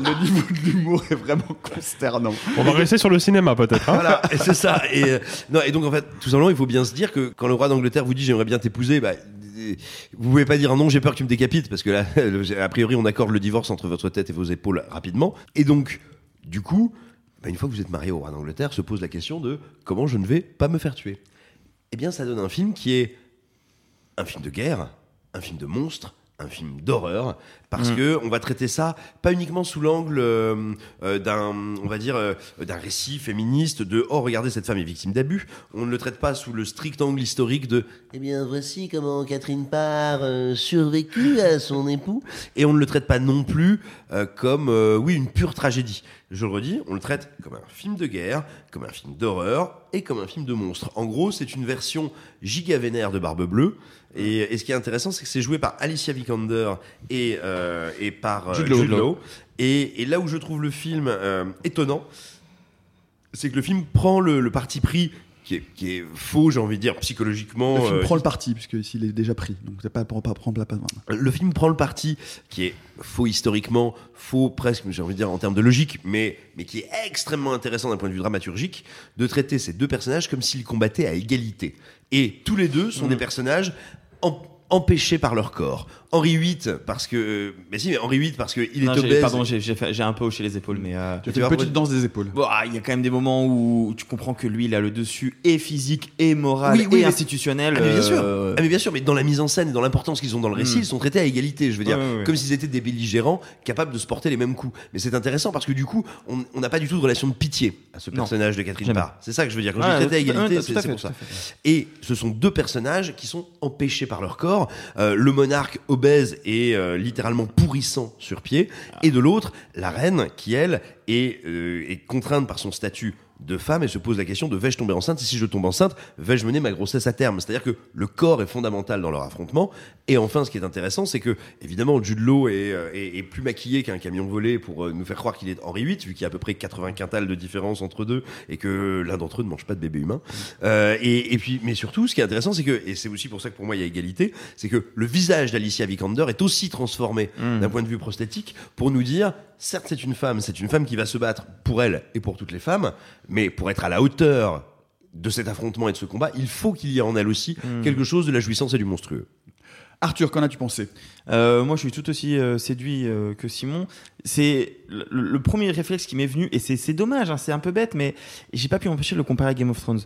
Le niveau de l'humour est vraiment consternant. On va rester sur le cinéma peut-être. hein. voilà, c'est ça. Et, euh, non, et donc en fait, tout simplement, il faut bien se dire que quand le roi d'Angleterre vous dit j'aimerais bien t'épouser, bah, euh, vous pouvez pas dire non, j'ai peur que tu me décapites, parce que là, [LAUGHS] a priori, on accorde le divorce entre votre tête et vos épaules rapidement. Et donc, du coup, bah, une fois que vous êtes marié au roi d'Angleterre, se pose la question de comment je ne vais pas me faire tuer. Eh bien, ça donne un film qui est un film de guerre, un film de monstre, un film d'horreur, parce Mm. que on va traiter ça pas uniquement sous l'angle euh, euh, d'un, on va dire, euh, d'un récit féministe de oh regardez cette femme est victime d'abus. On ne le traite pas sous le strict angle historique de eh bien voici comment Catherine Parr survécut à son époux, et on ne le traite pas non plus comme oui une pure tragédie. Je le redis, on le traite comme un film de guerre, comme un film d'horreur et comme un film de monstre. En gros, c'est une version giga vénère de Barbe Bleue. Et, et ce qui est intéressant, c'est que c'est joué par Alicia Vikander et, euh, et par euh, Jude Law. Jude Law. Et, et là où je trouve le film euh, étonnant, c'est que le film prend le, le parti pris qui est, qui est faux, j'ai envie de dire, psychologiquement. Le film euh, prend le parti, puisque s'il est déjà pris. Donc c'est pas pour pas prendre la place. le film prend le parti qui est faux historiquement, faux presque, j'ai envie de dire en termes de logique, mais, mais qui est extrêmement intéressant d'un point de vue dramaturgique, de traiter ces deux personnages comme s'ils combattaient à égalité. Et tous les deux sont Mm. des personnages empêchés par leur corps. Henri VIII parce que, mais si, mais Henri VIII parce que il est Non, obèse. Pardon, j'ai un peu hoché les épaules, mais. euh, Tu as fait une petite danse des épaules. Bon, ah, il y a quand même des moments où tu comprends que lui, il a le dessus et physique et moral Oui, oui, et mais- institutionnel. Ah, mais bien sûr. euh, Ah, mais bien sûr, mais dans la mise en scène et dans l'importance qu'ils ont dans le récit, Mm. ils sont traités à égalité. Je veux dire, Ouais, ouais, ouais. comme s'ils étaient des belligérants capables de se porter les mêmes coups. Mais c'est intéressant parce que du coup, on n'a pas du tout de relation de pitié à ce Non. personnage de Catherine. Parr. C'est ça que je veux dire. Quand je dis traité à égalité, c'est pour ça. Et ce sont deux personnages qui sont empêchés par leur corps. Euh, le monarque obèse et euh, littéralement pourrissant sur pied, et de l'autre, la reine qui elle est, euh, est contrainte par son statut de femme et se pose la question de vais-je tomber enceinte et si je tombe enceinte vais-je mener ma grossesse à terme? C'est-à-dire que le corps est fondamental dans leur affrontement. Et enfin ce qui est intéressant c'est que évidemment Jude Law est, euh, est, est plus maquillé qu'un camion volé pour euh, nous faire croire qu'il est Henri VIII vu qu'il y a à peu près 80 quintals de différence entre deux et que l'un d'entre eux ne mange pas de bébé humain. Euh, et, et puis mais surtout ce qui est intéressant c'est que et c'est aussi pour ça que pour moi il y a égalité c'est que le visage d'Alicia Vikander est aussi transformé Mm. d'un point de vue prosthétique pour nous dire certes c'est une femme c'est une femme qui va se battre pour elle et pour toutes les femmes mais pour être à la hauteur de cet affrontement et de ce combat, il faut qu'il y ait en elle aussi Mm. quelque chose de la jouissance et du monstrueux. Arthur, qu'en as-tu pensé? Euh, moi, je suis tout aussi euh, séduit euh, que Simon. C'est le, le premier réflexe qui m'est venu, et c'est dommage, hein, c'est un peu bête, mais j'ai pas pu m'empêcher de le comparer à Game of Thrones.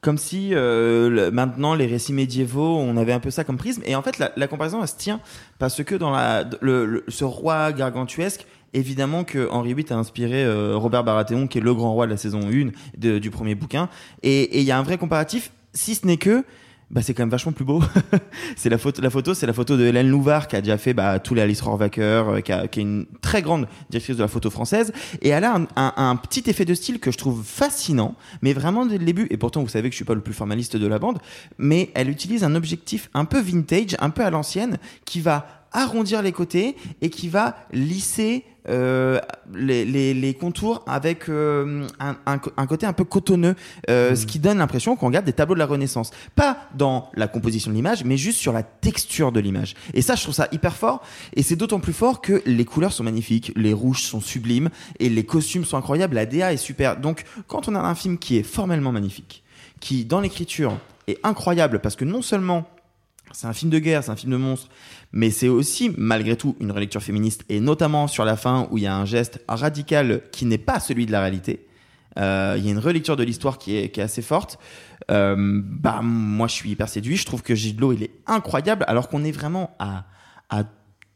Comme si euh, le- maintenant les récits médiévaux, on avait un peu ça comme prisme. Et en fait, la, la comparaison, elle se tient parce que dans la, le, le- ce roi gargantuesque, évidemment que Henri VIII a inspiré euh, Robert Baratheon, qui est le grand roi de la saison 1 de- du premier bouquin. Et il y a un vrai comparatif, si ce n'est que bah, c'est quand même vachement plus beau. [LAUGHS] c'est la photo, la photo, c'est la photo de Hélène Louvard qui a déjà fait bah, tous les Alice Rohrwacher, euh, qui, est une très grande directrice de la photo française, et elle a un- un petit effet de style que je trouve fascinant, mais vraiment dès le début. Et pourtant, vous savez que je suis pas le plus formaliste de la bande, mais elle utilise un objectif un peu vintage, un peu à l'ancienne, qui va arrondir les côtés et qui va lisser euh, les, les, les contours avec euh, un, un, un côté un peu cotonneux, euh, ce qui donne l'impression qu'on regarde des tableaux de la Renaissance. Pas dans la composition de l'image, mais juste sur la texture de l'image. Et ça, je trouve ça hyper fort. Et c'est d'autant plus fort que les couleurs sont magnifiques, les rouges sont sublimes et les costumes sont incroyables. La DA est super. Donc, quand on a un film qui est formellement magnifique, qui dans l'écriture est incroyable parce que non seulement c'est un film de guerre, c'est un film de monstre, mais c'est aussi, malgré tout, une relecture féministe, et notamment sur la fin où il y a un geste radical qui n'est pas celui de la réalité. Euh, Il y a une relecture de l'histoire qui est, assez forte. Euh, bah, moi, je suis hyper séduit. Je trouve que Gilles il est incroyable, alors qu'on est vraiment à, à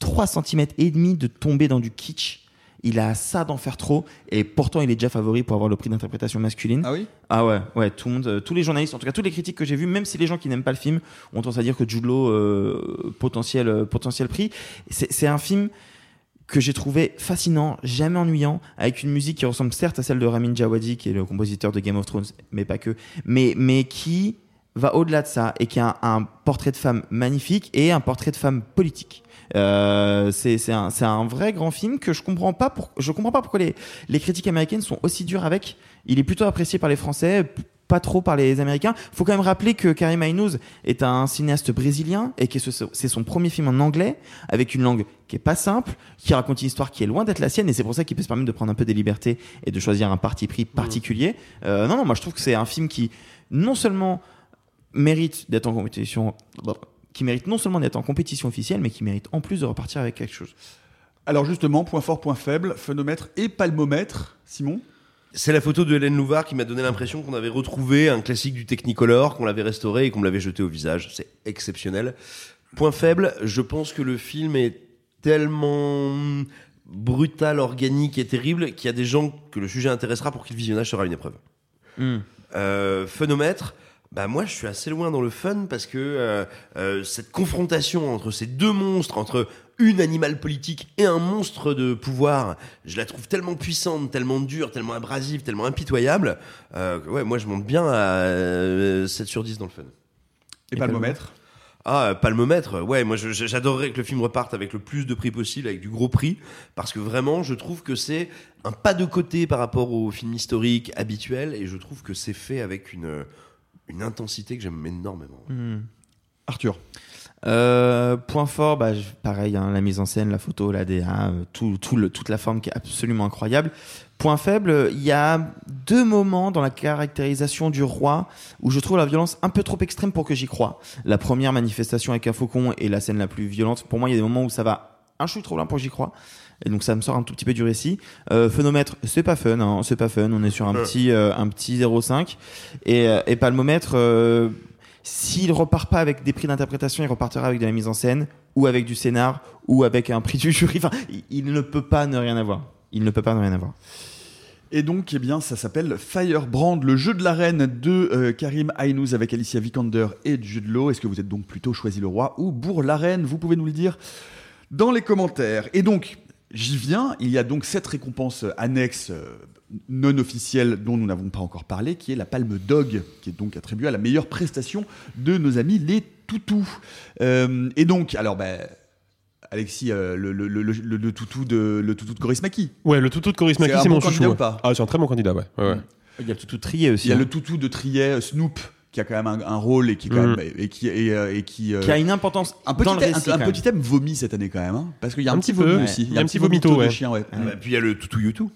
3 cm et demi de tomber dans du kitsch. Il a ça d'en faire trop, et pourtant il est déjà favori pour avoir le prix d'interprétation masculine. Ah oui? Ah ouais, ouais, tout le monde, euh, tous les journalistes, en tout cas tous les critiques que j'ai vus, même si les gens qui n'aiment pas le film ont tendance à dire que Jude Law, euh, potentiel, euh, potentiel prix, c'est c'est un film que j'ai trouvé fascinant, jamais ennuyant, avec une musique qui ressemble certes à celle de Ramin Djawadi, qui est le compositeur de Game of Thrones, mais pas que, mais, mais qui va au-delà de ça et qui a un, portrait de femme magnifique et un portrait de femme politique. Euh, c'est un, vrai grand film que je comprends pas je comprends pas pourquoi les, les critiques américaines sont aussi dures avec. Il est plutôt apprécié par les Français, pas trop par les Américains. Faut quand même rappeler que Karim Aynouz est un cinéaste brésilien et que ce- c'est son premier film en anglais avec une langue qui est pas simple, qui raconte une histoire qui est loin d'être la sienne et c'est pour ça qu'il peut se permettre de prendre un peu des libertés et de choisir un parti pris particulier. Euh, non, non, moi je trouve que c'est un film qui non seulement mérite d'être en compétition, qui mérite non seulement d'être en compétition officielle, mais qui mérite en plus de repartir avec quelque chose. Alors justement, point fort, point faible, phénomètre et palmomètre, Simon? C'est la photo de Hélène Louvard qui m'a donné l'impression qu'on avait retrouvé un classique du Technicolor, qu'on l'avait restauré et qu'on me l'avait jeté au visage. C'est exceptionnel. Point faible, je pense que le film est tellement brutal, organique et terrible qu'il y a des gens que le sujet intéressera pour qui le visionnage sera une épreuve. Euh, phénomètre, Bah moi je suis assez loin dans le fun parce que euh, euh, cette confrontation entre ces deux monstres, entre une animal politique et un monstre de pouvoir, je la trouve tellement puissante, tellement dure, tellement abrasive, tellement impitoyable. Euh, ouais, moi je monte bien à euh, 7 sur 10 dans le fun. Et palmomètre? Ah, euh, palmomètre, ouais, moi j'adorerais que le film reparte avec le plus de prix possible, avec du gros prix, parce que vraiment je trouve que c'est un pas de côté par rapport au film historique habituel, et je trouve que c'est fait avec une, une intensité que j'aime énormément. Hmm. Arthur. Euh, point fort, bah, pareil, hein, la mise en scène, la photo, la DA, euh, tout, tout le, toute la forme qui est absolument incroyable. Point faible, il y a deux moments dans la caractérisation du roi où je trouve la violence un peu trop extrême pour que j'y croie. La première manifestation avec un faucon est la scène la plus violente. Pour moi, il y a des moments où ça va un chou trop loin pour que j'y croie. Et donc ça me sort un tout petit peu du récit. Euh, phonomètre, c'est pas fun, hein, c'est pas fun. On est sur un Euh. petit, euh, un petit 0,5. Et, euh, et palmomètre, euh, s'il repart pas avec des prix d'interprétation, il repartira avec de la mise en scène, ou avec du scénar, ou avec un prix du jury. Enfin, il, il ne peut pas ne rien avoir. Il ne peut pas ne rien avoir. Et donc, eh bien, ça s'appelle Firebrand, le jeu de la reine de euh, Karim Aynouz avec Alicia Vikander et Jude Law. Est-ce que vous êtes donc plutôt choisi le roi ou Bourg la reine? Vous pouvez nous le dire dans les commentaires. Et donc, j'y viens. Il y a donc cette récompense annexe euh, non officielle dont nous n'avons pas encore parlé, qui est la Palme Dog, qui est donc attribuée à la meilleure prestation de nos amis les toutous. Euh, et donc, alors, ben. Alexis, euh, le, le, le, le- le toutou de le toutou de Coris Maki. Ouais, le toutou de Coris Maki, C'est bon mon candidat chouchou. ou pas? Ah, c'est un très bon candidat, ouais. ouais, ouais. Il y a le toutou trié aussi. Il y a hein. le toutou de Triet, euh, Snoop, qui a quand même un, un rôle et qui quand même et qui et, euh, et qui, euh, Qui a une importance un petit dans le thème- récit. un, petit thème vomi cette année quand même hein, parce qu'il y a un, petit vomi aussi Il y a un petit vomito, de ouais. chien ouais. Bah, puis il y a le toutou YouTube.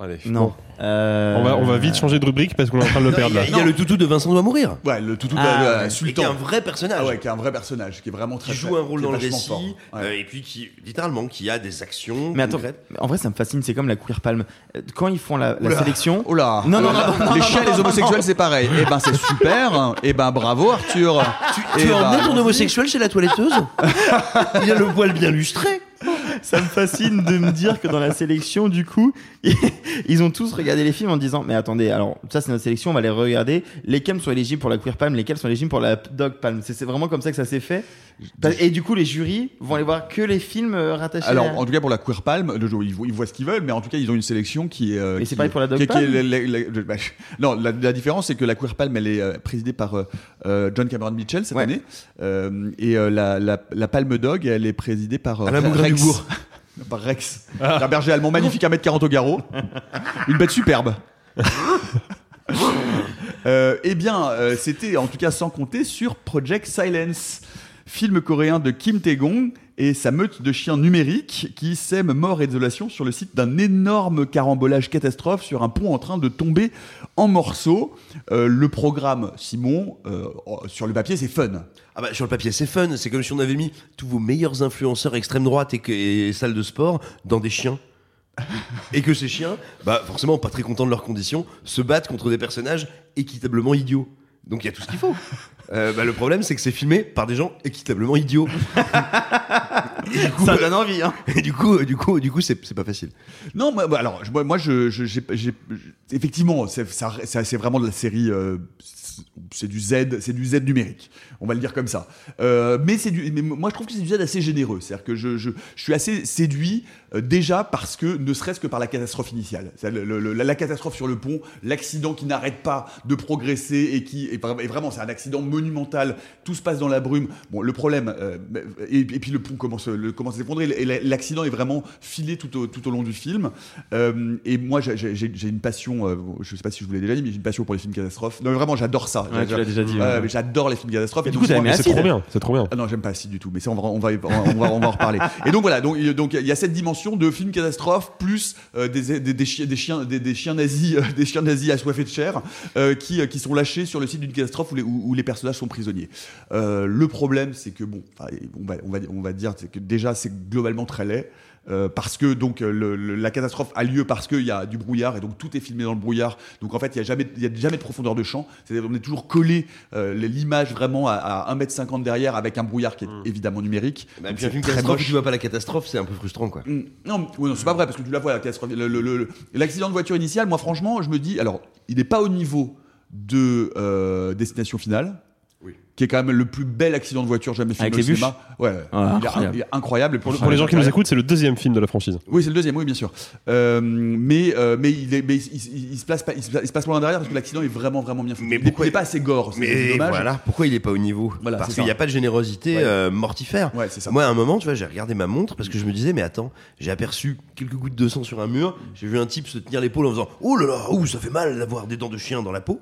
Allez, Non. bon. Euh, On va, on va vite changer de rubrique parce qu'on est en train de le perdre là. Il y a le toutou de Vincent doit mourir. Ouais, le toutou de Ah, euh, ouais. Et Sultan. qui est un vrai personnage. Ah ouais, qui est un vrai personnage, qui est vraiment très qui joue très- un rôle dans le récit, fort. Ouais. euh, et puis qui, littéralement, qui a des actions Mais attends, concrètes. en vrai, ça me fascine. C'est comme la queer palme. Euh, Quand ils font la, la Oula. sélection. Oh là Non, non, Oh là. non, non, Les non, chiens et non, les homosexuels, c'est pareil. Eh ben, c'est super. Eh ben, bravo, Arthur. Tu, Eh tu as ben, emmené ton homosexuel chez la toiletteuse? [LAUGHS] Il a le poil bien lustré. Ça me fascine de me dire que dans la sélection, du coup, [LAUGHS] ils ont tous regardé les films en disant Mais attendez, alors ça c'est notre sélection, on va les regarder. Lesquels sont éligibles pour la queer palm, lesquels sont éligibles pour la dog palm? C'est vraiment comme ça que ça s'est fait? Et du coup, les jurys vont aller voir que les films euh, rattachés Alors, à... en tout cas, pour la Queer Palm, ils, voient, ils voient ce qu'ils veulent, mais en tout cas, ils ont une sélection qui est. euh, Mais c'est pareil pour la Dog qui- qui est Palm la- la- la- je- [LAUGHS] Non, la, la différence, c'est que la Queer Palm, elle est euh, présidée par euh, euh, John Cameron Mitchell cette Ouais. année. Euh, et euh, la, la, la Palme Dog, elle est présidée par euh, Alain Rex. Par Rex. Un berger allemand magnifique, 1m40 au garrot. Une bête superbe. [LAUGHS] Euh, eh bien, euh, c'était en tout cas sans compter sur Project Silence, film coréen de Kim Tae-gong et sa meute de chiens numériques qui sème mort et désolation sur le site d'un énorme carambolage catastrophe sur un pont en train de tomber en morceaux. Euh, le programme, Simon, euh, oh, sur le papier, c'est fun. Ah bah, sur le papier, c'est fun. C'est comme si on avait mis tous vos meilleurs influenceurs extrême droite et, que- et salles de sport dans des chiens. [LAUGHS] et que ces chiens, bah forcément pas très contents de leurs conditions, se battent contre des personnages équitablement idiots. Donc il y a tout ce qu'il faut. [LAUGHS] Euh, bah, le problème, c'est que c'est filmé par des gens équitablement idiots. [LAUGHS] et du coup, Ça donne envie, hein. et du coup, du coup, du coup, c'est pas facile. Non, alors, moi, moi, je, je- j'ai- j'ai- effectivement, c'est vraiment de la série. euh, c'est du Z, c'est du Z numérique. On va le dire comme ça. Euh, mais c'est du, mais moi, je trouve que c'est du Z assez généreux. C'est-à-dire que je, je, je suis assez séduit déjà parce que, ne serait-ce que par la catastrophe initiale, C'est le- le- la, catastrophe sur le pont, l'accident qui n'arrête pas de progresser et qui, et, vraiment, c'est un accident monumental. Tout se passe dans la brume. Bon, le problème, euh, et, et puis le pont commence, le, commence à s'effondrer. Et la- l'accident est vraiment filé tout au, tout au long du film. Euh, et moi, j'ai- une passion. euh, je sais pas si je vous l'ai déjà dit, mais j'ai une passion pour les films catastrophes. Non, mais vraiment, j'adore ça. Ouais, tu l'as déjà dit, Euh, ouais. mais J'adore les films catastrophes. Et du coup, C'est Acide. trop bien, c'est trop bien. ah non, j'aime pas si du tout, mais ça, on va, on va, on va, on va, on va en reparler. Et donc voilà, donc il donc, il y a cette dimension de film catastrophe plus euh, des, des, des, chiens, des, chiens, des, des chiens nazis, euh, des chiens nazis assoiffés de chair euh, qui, qui sont lâchés sur le site d'une catastrophe où les, où, les personnages sont prisonniers. Le problème, c'est que bon, on va, on va, on va dire que déjà c'est globalement très laid. Euh, parce que donc le- le- la catastrophe a lieu parce qu'il y a du brouillard et donc tout est filmé dans le brouillard. Donc en fait, il y a jamais, il y a jamais de profondeur de champ. C'est-à-dire on est toujours collé euh, l'image vraiment à, à 1m50 derrière avec un brouillard qui est évidemment numérique. Bah, Donc puis un c'est film très catastrophe, moche. tu vois pas la catastrophe, c'est un peu frustrant, quoi. Mm. Non, non, c'est pas vrai parce que tu la vois la catastrophe. L'accident de voiture initial, moi franchement, je me dis, alors, il n'est pas au niveau de euh, Destination Finale. Qui est quand même le plus bel accident de voiture jamais filmé Avec au les cinéma. Ouais, Ah, il, est, incroyable. il est incroyable. Et Pour, pour les gens qui nous écoutent, c'est le deuxième film de la franchise. Oui, c'est le deuxième, oui, bien sûr. Euh, mais, euh, mais, il, est, mais il, il- il se place pas, il se, il se passe loin derrière parce que l'accident est vraiment, vraiment bien fait. Mais il, est- pourquoi- il est pas assez gore, c'est Mais dommage. voilà, pourquoi il est pas au niveau Voilà, Parce qu'il n'y a pas de générosité Ouais. euh, mortifère. Ouais, c'est ça. Moi, à un moment, tu vois, j'ai regardé ma montre parce que je me disais, mais attends, j'ai aperçu quelques gouttes de sang sur un mur. J'ai vu un type se tenir l'épaule en faisant, oh là là, ouh, ça fait mal d'avoir des dents de chien dans la peau.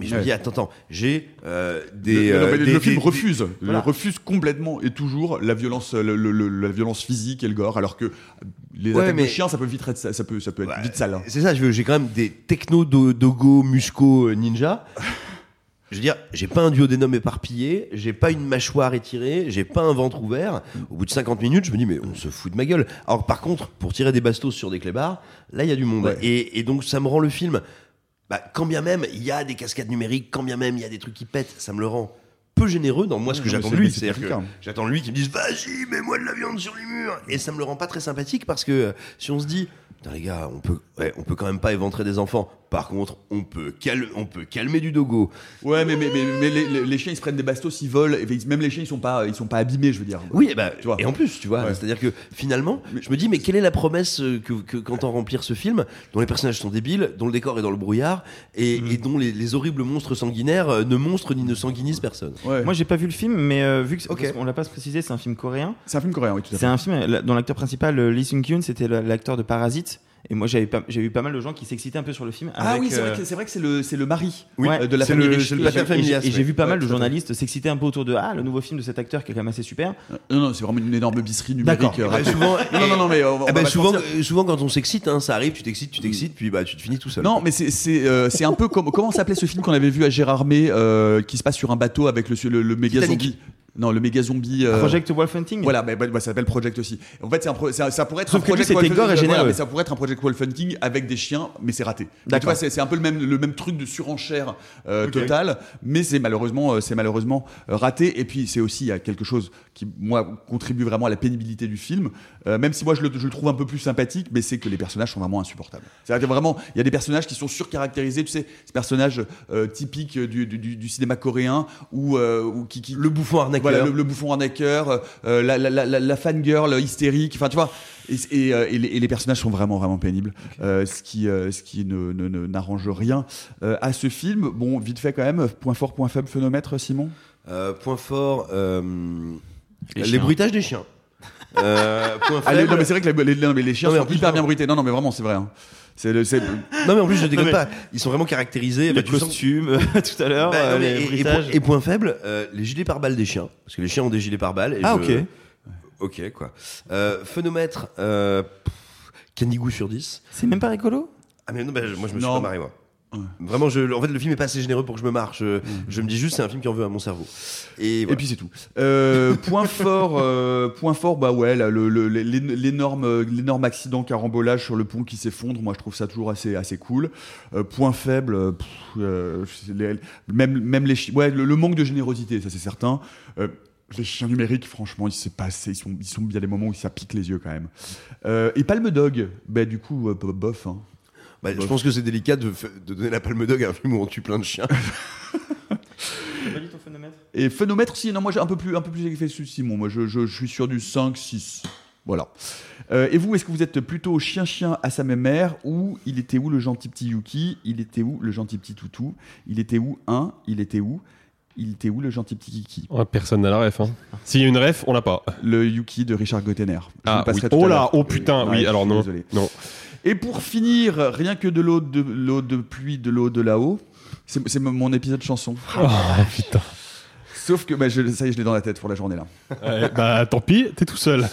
Mais je me Ouais. dis, attends, attends, j'ai euh, des. euh, des- le film des- refuse, Voilà. il refuse complètement et toujours la violence, le- le- le- la violence physique et le gore, alors que les Ouais, attaques mais- de chiens, ça peut vite être, ça peut, ça peut être Ouais, vite sale. hein. C'est ça, j'ai quand même des techno do- dogo musco euh, ninja. Je veux dire, j'ai pas un duodénum éparpillé, j'ai pas une mâchoire étirée, j'ai pas un ventre ouvert. Au bout de 50 minutes, je me dis, mais on se fout de ma gueule. Alors, par contre, pour tirer des bastos sur des clébards, là, il y a du monde. Et, et donc, ça me rend le film, bah, quand bien même il y a des cascades numériques, quand bien même il y a des trucs qui pètent, ça me le rend peu généreux dans moi ce que Ouais, j'attends de lui. c'est- C'est-à-dire c'est que j'attends de lui qui me dise, vas-y, mets-moi de la viande sur les murs. Et ça me le rend pas très sympathique parce que euh, si on se dit, putain les gars, on peut, ouais, on peut quand même pas éventrer des enfants. Par contre, on peut, cal- on peut calmer du dogo. Ouais, mais, mais, mais, mais les, les- les chiens ils se prennent des bastos, ils volent, et même les chiens ils sont pas, ils sont pas abîmés, je veux dire. Oui, et, bah, Tu vois. et en plus, tu vois, Ouais. c'est-à-dire que finalement, je me dis, mais quelle est la promesse euh, que, que qu'entend remplir ce film, dont les personnages sont débiles, dont le décor est dans le brouillard, et, Mm. et dont les, les horribles monstres sanguinaires euh, ne monstrent ni ne sanguinisent personne? Ouais. Moi, j'ai pas vu le film, mais euh, vu qu'on l'a pas précisé, c'est un film coréen. c'est un film coréen, oui, tout à fait. C'est un film dont l'acteur principal, euh, Lee Sung Kyun, c'était l'acteur de Parasite. Et moi, j'avais j'ai eu pas mal de gens qui s'excitaient un peu sur le film. Ah avec, oui, c'est euh, vrai que c'est vrai que c'est le, c'est le mari Oui, euh, de la famille le- riche. c'est le Et j'ai- Et et vu pas mal de journalistes s'exciter un peu autour de Ah, le nouveau film de cet acteur qui est quand même assez super. Non, non, c'est vraiment une énorme bisserie numérique. D'accord. euh, Bah, ratée. souvent, non, non, non, mais on on bah, pas se souvent, euh, souvent, quand on s'excite, hein, ça arrive, tu t'excites, tu t'excites, puis bah, tu te finis tout seul. Non, mais c'est c'est euh, c'est un peu comme comment s'appelait ce film qu'on avait vu à Gérardmer euh, qui se passe sur un bateau avec le le, le méga zombie? Non, le méga zombie. euh, Project Wolf Hunting. Voilà, mais, bah, bah, ça s'appelle Project aussi. En fait, c'est un pro- ça, ça pourrait être Sauf un que lui, Project c'était Wolf- gore et voilà, généreux. mais ça pourrait être un Project Wolf Hunting avec des chiens, mais c'est raté. Donc, Tu vois, c'est un peu le même le même truc de surenchère euh, totale, mais c'est malheureusement euh, c'est malheureusement euh, raté. Et puis c'est aussi il y a quelque chose qui moi contribue vraiment à la pénibilité du film, Euh, même si moi je le, je le trouve un peu plus sympathique, mais c'est que les personnages sont vraiment insupportables. C'est-à-dire vraiment il y a des personnages qui sont surcaractérisés, tu sais, ces personnages euh, typiques du, du, cinéma coréen ou qui, qui Le bouffon arnaqueur. voilà, le, le bouffon arnaqueur, la, la, la, la, la fangirl hystérique, enfin tu vois. Et, et, euh, et les, et les personnages sont vraiment vraiment pénibles, euh, ce qui euh, ce qui ne ne- ne- n'arrange rien euh, à ce film. Bon, vite fait quand même. Point fort, point faible, phénomètre, Simon? Euh, point fort, euh, Les bruitages des chiens. Euh, point [LAUGHS] Allez, faible. non mais c'est vrai que les, les- non, mais les chiens Non, mais en sont plus, hyper bien bruités. Non non mais vraiment c'est vrai. hein. C'est le- c'est [LAUGHS] Non, mais en plus, je déconne mais- pas. Ils sont vraiment caractérisés. Tu sens- costumes, tout à l'heure, Bah, euh, non, mais- les et, point, et point faible, euh, les gilets pare-balles des chiens. Parce que les chiens ont des gilets pare-balles. et Ah, je- ok. Ok, quoi. Euh, phénomètre, euh, Canigou sur 10. C'est même pas rigolo? Ah, mais non, bah, moi, je me suis Non. pas marré, moi. Ouais. Vraiment, je, en fait, le film est pas assez généreux pour que je me marre. Je, je me dis juste, c'est un film qui en veut à mon cerveau. Et, puis c'est tout. Euh, [LAUGHS] point fort, euh, point fort, bah ouais, là, le- le- l'é- l'énorme, l'énorme accident carambolage sur le pont qui s'effondre. Moi, je trouve ça toujours assez, assez cool. Euh, point faible, euh, pff, euh, c'est les- même, même les, chi- ouais, le, le manque de générosité, ça c'est certain. Euh, les chiens numériques, franchement, il s'est passé, ils sont, ils sont, il y a des moments où ça pique les yeux quand même. Euh, et Palme Dog, bah du coup, euh, bof. Hein. Bah, je pense que c'est délicat de, donner la palme dog à un film où on tue plein de chiens. [LAUGHS] T'as pas dit ton phénomètre? Et phénomètre, si, non, moi j'ai un peu plus, un peu plus que Simon. Moi je, je, je suis sur du 5, 6. Voilà. Euh, et vous, est-ce que vous êtes plutôt chien-chien à sa même mère ou il était où le gentil petit Yuki? Il était où le gentil petit Toutou? Il était où un? Il était où? Il était où le gentil petit Kiki? Ouais, personne n'a la ref. Hein. S'il y a une ref, on l'a pas. Le Yuki de Richard Gottener. Ah, oui. Oh là, oh putain, oui, alors non. Désolé. Non. Et pour finir, rien que de l'eau de, l'eau de pluie, de l'eau de là-haut, c'est c'est mon épisode chanson. [LAUGHS] Oh putain. Sauf que bah, je, ça y est, je l'ai dans la tête pour la journée là. Ouais, bah tant pis, t'es tout seul.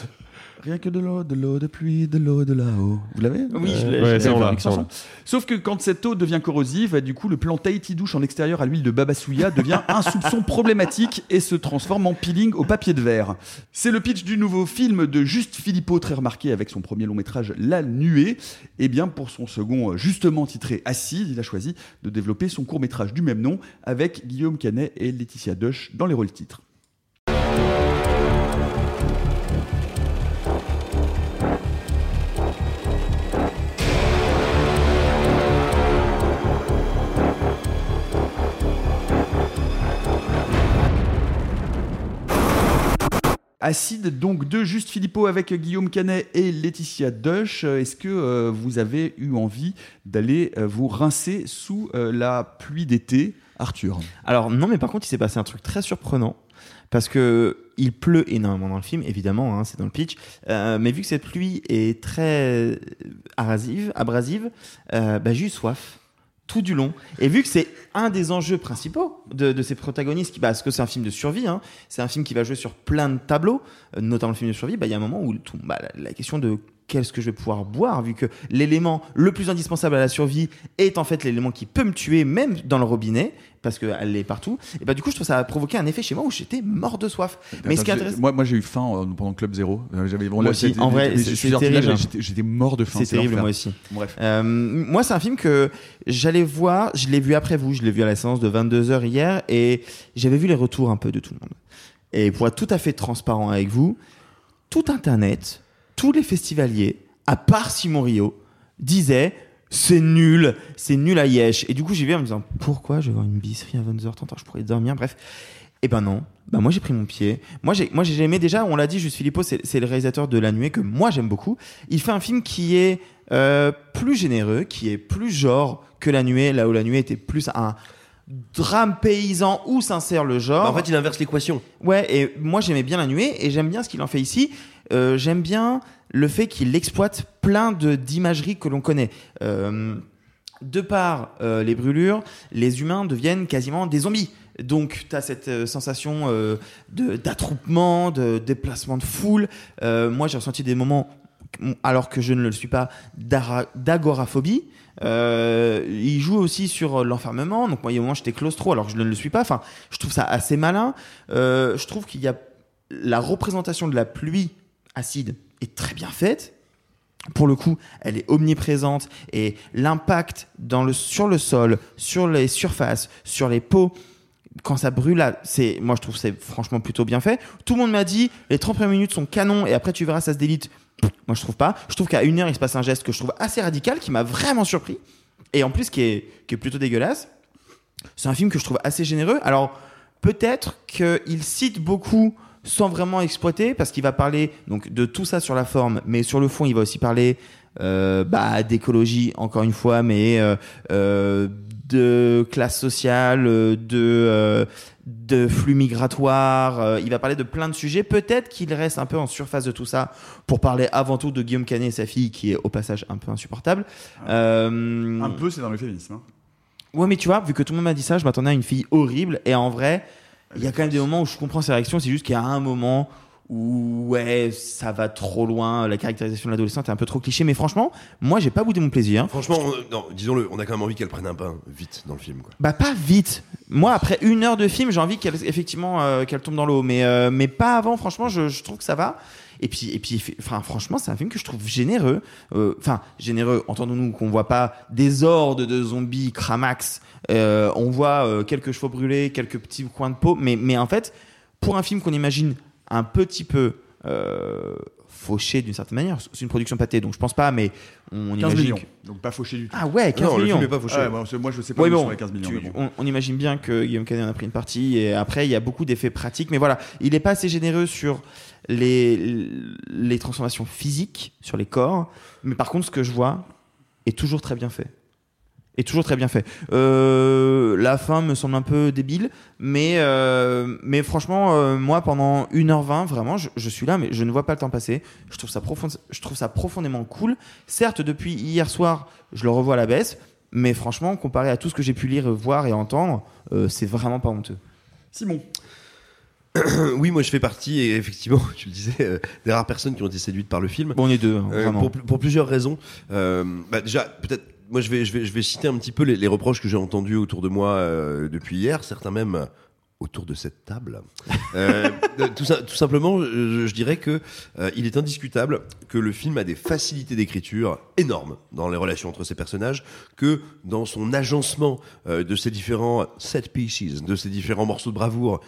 Rien que de l'eau, de l'eau de pluie, de l'eau de là-haut. Vous l'avez? Oui, je l'ai. Ouais, je ça, l'ai. on l'a, Avec ça, on chanson. l'a. Sauf que quand cette eau devient corrosive, bah, du coup, le plan Tahiti douche en extérieur à l'huile de babasouya [LAUGHS] devient un soupçon problématique et se transforme en peeling au papier de verre. C'est le pitch du nouveau film de Juste Philippot, très remarqué avec son premier long métrage La Nuée. Et bien, pour son second, euh, justement titré Acide, il a choisi de développer son court métrage du même nom avec Guillaume Canet et Laetitia Dush dans les rôles titres. Acide, donc de Juste Philippot avec Guillaume Canet et Laetitia Dush. Euh, Est-ce que euh, vous avez eu envie d'aller euh, vous rincer sous la pluie d'été, Arthur? Alors non, mais par contre, il s'est passé un truc très surprenant parce que il pleut énormément dans le film, évidemment, hein, c'est dans le pitch. Mais vu que cette pluie est très abrasive, abrasive, bah, j'ai eu soif tout du long. Et vu que c'est un des enjeux principaux de, de ces protagonistes, qui, bah, parce que c'est un film de survie, hein, c'est un film qui va jouer sur plein de tableaux, euh, notamment le film de survie, bah, il y a un moment où tout, bah, la, la question de qu'est-ce que je vais pouvoir boire, vu que l'élément le plus indispensable à la survie est en fait l'élément qui peut me tuer, même dans le robinet, parce qu'elle est partout. Et bah, du coup, je trouve que ça a provoqué un effet chez moi où j'étais mort de soif. Mais ce qui est intéressant. moi, moi, j'ai eu faim euh, pendant Club Zéro. Euh, J'avais, bon, Moi là, aussi. En vrai, hein. j'étais, mort de faim. C'est terrible, moi aussi. Bref. Euh, moi, c'est un film que j'allais voir, je l'ai vu après vous, je l'ai vu à la séance de 22h hier, et j'avais vu les retours un peu de tout le monde. Et pour être tout à fait transparent avec vous, tout Internet, tous les festivaliers, à part Simon Rio, disaient c'est nul, c'est nul à Yesh. Et du coup, j'y vais en me disant pourquoi je vais voir une bisserie à 22h30, je pourrais dormir, bref. Et ben non, bah moi j'ai pris mon pied. Moi j'ai moi j'ai aimé déjà, on l'a dit, Juste Philippot, c'est le réalisateur de La Nuée que moi j'aime beaucoup. Il fait un film qui est euh, plus généreux, qui est plus genre que La Nuée, là où La Nuée était plus un drame paysan où s'insère le genre. Bah, en fait, il inverse l'équation. Ouais, et moi j'aimais bien La Nuée et j'aime bien ce qu'il en fait ici. Euh, j'aime bien le fait qu'il exploite plein de d'imagerie que l'on connaît. Euh, de par euh, les brûlures, les humains deviennent quasiment des zombies. Donc, tu as cette sensation euh, de- d'attroupement, de déplacement de foule. Moi, j'ai ressenti des moments, alors que je ne le suis pas, d'agoraphobie. Il joue aussi sur l'enfermement. Donc, moi, il y a un moment, j'étais claustro, alors que je ne le suis pas. Enfin, je trouve ça assez malin. Je trouve qu'il y a la représentation de la pluie acide est très bien faite pour le coup, elle est omniprésente et l'impact sur le sol, sur les surfaces, sur les pots, quand ça brûle, c'est, moi je trouve c'est franchement plutôt bien fait. Tout le monde m'a dit, les 30 premières minutes sont canons et après tu verras, ça se délite. Moi je trouve pas. Je trouve qu'à une heure, il se passe un geste que je trouve assez radical, qui m'a vraiment surpris. Et en plus, qui est plutôt dégueulasse. C'est un film que je trouve assez généreux. Alors, peut-être qu'il cite beaucoup sans vraiment exploiter, parce qu'il va parler donc de tout ça sur la forme, mais sur le fond, il va aussi parler euh, bah, d'écologie, encore une fois, mais euh, euh, de classe sociale, de, de flux migratoires. euh, il va parler de plein de sujets. Peut-être qu'il reste un peu en surface de tout ça pour parler avant tout de Guillaume Canet et sa fille, qui est au passage un peu insupportable. Euh, Un peu, c'est dans l'euphémisme. Hein. Ouais, mais tu vois, vu que tout le monde m'a dit ça, je m'attendais à une fille horrible. Et en vrai, il y a quand même des moments où je comprends ses réactions. C'est juste qu'il y a un moment où, ouais, ça va trop loin. La caractérisation de l'adolescente est un peu trop cliché. Mais franchement, moi, j'ai pas boudé mon plaisir. Franchement, on- non, disons-le, on a quand même envie qu'elle prenne un pain vite dans le film. Quoi. Bah, pas vite. Moi, après une heure de film, j'ai envie qu'elle, effectivement, euh, qu'elle tombe dans l'eau. Mais, euh, mais pas avant, franchement, je, je trouve que ça va. Et puis, et puis, franchement, c'est un film que je trouve généreux. Euh, Enfin, généreux. Entendons-nous qu'on voit pas des hordes de zombies cramax. Euh, on voit euh, quelques chevaux brûlés, quelques petits coins de peau. Mais, mais en fait, pour un film qu'on imagine un petit peu fauché d'une certaine manière, c'est une production pâtée, donc je pense pas. Mais on 15 imagine. millions. Donc pas fauché du tout. Ah ouais, 15 non, le millions. film est pas fauché. Ah ouais, moi, je- moi, je sais pas où bon, sont les 15 millions. tu- mais bon. on, on imagine bien que Guillaume Canet en a pris une partie et après il y a beaucoup d'effets pratiques, mais voilà, il n'est pas assez généreux sur les, les transformations physiques, sur les corps, mais par contre ce que je vois est toujours très bien fait. Est toujours très bien fait. Euh, la fin me semble un peu débile, mais, euh, mais franchement, euh, moi pendant 1h20, vraiment, je, je suis là, mais je ne vois pas le temps passer. Je trouve ça, profond, je trouve ça profondément cool. Certes, depuis hier soir, je le revois à la baisse, mais franchement, comparé à tout ce que j'ai pu lire, voir et entendre, c'est vraiment pas honteux. Simon. [COUGHS] oui, moi je fais partie, et effectivement, [LAUGHS] tu le disais, euh, des rares personnes qui ont été séduites par le film. Bon, on est deux, hein, Euh, pour, pour plusieurs raisons. Euh, bah, déjà, peut-être, moi je vais, je, vais, je vais citer un petit peu les, les reproches que j'ai entendus autour de moi euh, depuis hier, certains même autour de cette table. Euh, [LAUGHS] tout, simplement, je, je dirais que euh, il est indiscutable que le film a des facilités d'écriture énormes dans les relations entre ses personnages, que dans son agencement euh, de ces différents set pieces, de ces différents morceaux de bravoure,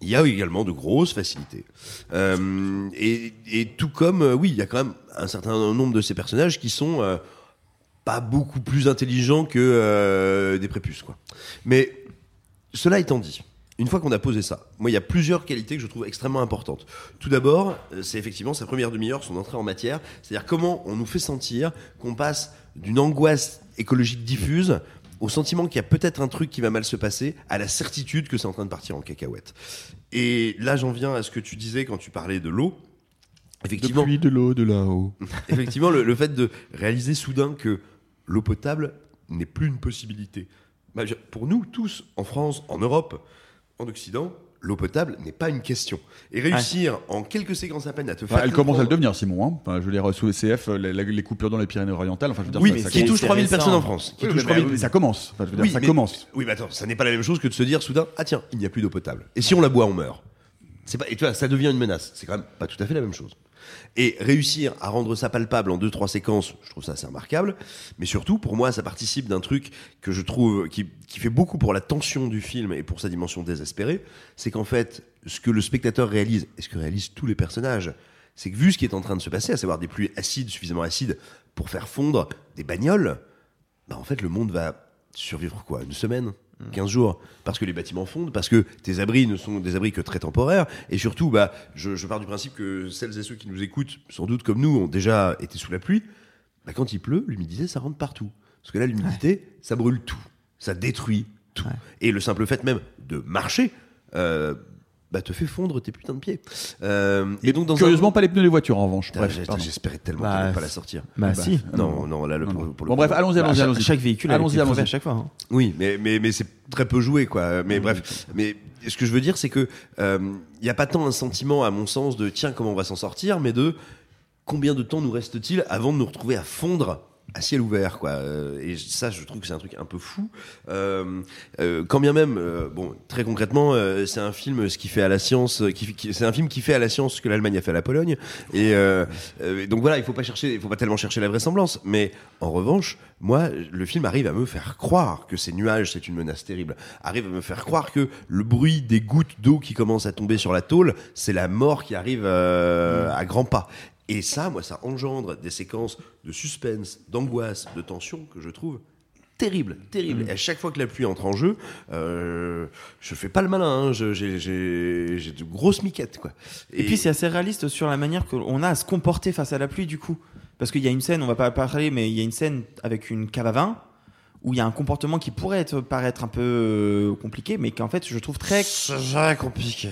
il y a également de grosses facilités. Et, et tout comme, oui, il y a quand même un certain nombre de ces personnages qui sont pas beaucoup plus intelligents que euh, des prépuces, quoi. Mais cela étant dit, une fois qu'on a posé ça, moi, il y a plusieurs qualités que je trouve extrêmement importantes. Tout d'abord, euh, c'est effectivement sa première demi-heure, son entrée en matière, c'est-à-dire comment on nous fait sentir qu'on passe d'une angoisse écologique diffuse au sentiment qu'il y a peut-être un truc qui va mal se passer, à la certitude que c'est en train de partir en cacahuète. Et là, j'en viens à ce que tu disais quand tu parlais de l'eau. Effectivement, Depuis de l'eau, de là-haut. [LAUGHS] effectivement le, le fait de réaliser soudain que l'eau potable n'est plus une possibilité. Bah, pour nous tous, en France, en Europe, en Occident, l'eau potable n'est pas une question. Et réussir en quelques séquences à peine à te faire. Enfin, elle commence à le devenir, Simon. Hein. Enfin, je veux dire, sous ECF, euh, les, les coupures dans les Pyrénées-Orientales, enfin, je veux dire, Oui, ça, mais ça qui touche c'est 3000 récent. personnes en France. Qui Oui, touche mais, 3000 mais ça commence. Enfin, je veux dire, Oui, ça mais- commence. Oui, mais attends, ça n'est pas la même chose que de se dire soudain, ah tiens, il n'y a plus d'eau potable. Et si on la boit, on meurt. Pas, et tu vois, ça devient une menace. C'est quand même pas tout à fait la même chose. Et réussir à rendre ça palpable en deux, trois séquences, je trouve ça assez remarquable. Mais surtout, pour moi, ça participe d'un truc que je trouve, qui, fait beaucoup pour la tension du film et pour sa dimension désespérée. C'est qu'en fait, ce que le spectateur réalise, et ce que réalisent tous les personnages, c'est que vu ce qui est en train de se passer, à savoir des pluies acides, suffisamment acides pour faire fondre des bagnoles, bah en fait le monde va survivre quoi? Une semaine? 15 jours Parce que les bâtiments fondent, parce que tes abris ne sont des abris que très temporaires, et surtout, bah, je, je pars du principe que celles et ceux qui nous écoutent, sans doute comme nous, ont déjà été sous la pluie. Bah, quand il pleut, l'humidité, ça rentre partout. Parce que là, l'humidité, ça brûle tout. Ça détruit tout. Et le simple fait même de marcher, euh, bah, te fait fondre tes putains de pieds. Euh, et donc, dans un- Curieusement, pas les pneus des voitures, en revanche. Bref. J'espérais tellement Bah, qu'il n'allait pas la sortir. Bah, bah, si. Non, non, là, le, non, pour, non. pour le Bon, bref, allons-y, Bah, allons-y, chaque, allons-y. chaque véhicule Allons-y, allons-y. à chaque fois. hein. Oui, mais, mais, mais c'est très peu joué, quoi. Mais bref, mais ce que je veux dire, c'est que il n'y a pas tant un sentiment, à mon sens, de tiens, comment on va s'en sortir, mais de combien de temps nous reste-t-il avant de nous retrouver à fondre à ciel ouvert, quoi. Euh, Et ça, je trouve que c'est un truc un peu fou. Euh, euh, quand bien même, bon, très concrètement, c'est un film, ce qui fait à la science, c'est un film qui fait à la science ce que l'Allemagne a fait à la Pologne. Et donc voilà, il faut pas chercher, il faut pas tellement chercher la vraisemblance. Mais en revanche, moi, le film arrive à me faire croire que ces nuages, c'est une menace terrible. Arrive à me faire croire que le bruit des gouttes d'eau qui commencent à tomber sur la tôle, c'est la mort qui arrive à grands pas. Et ça, moi, ça engendre des séquences de suspense, d'angoisse, de tension que je trouve terrible, terrible. Et à chaque fois que la pluie entre en jeu, euh, je fais pas le malin. hein. J'ai de grosses miquettes, quoi. Et, puis c'est assez réaliste sur la manière qu'on a à se comporter face à la pluie du coup. Parce qu'il y a une scène, on va pas parler, mais il y a une scène avec une cave à vin où il y a un comportement qui pourrait être, paraître un peu euh, compliqué, mais qu'en fait je trouve très compliqué.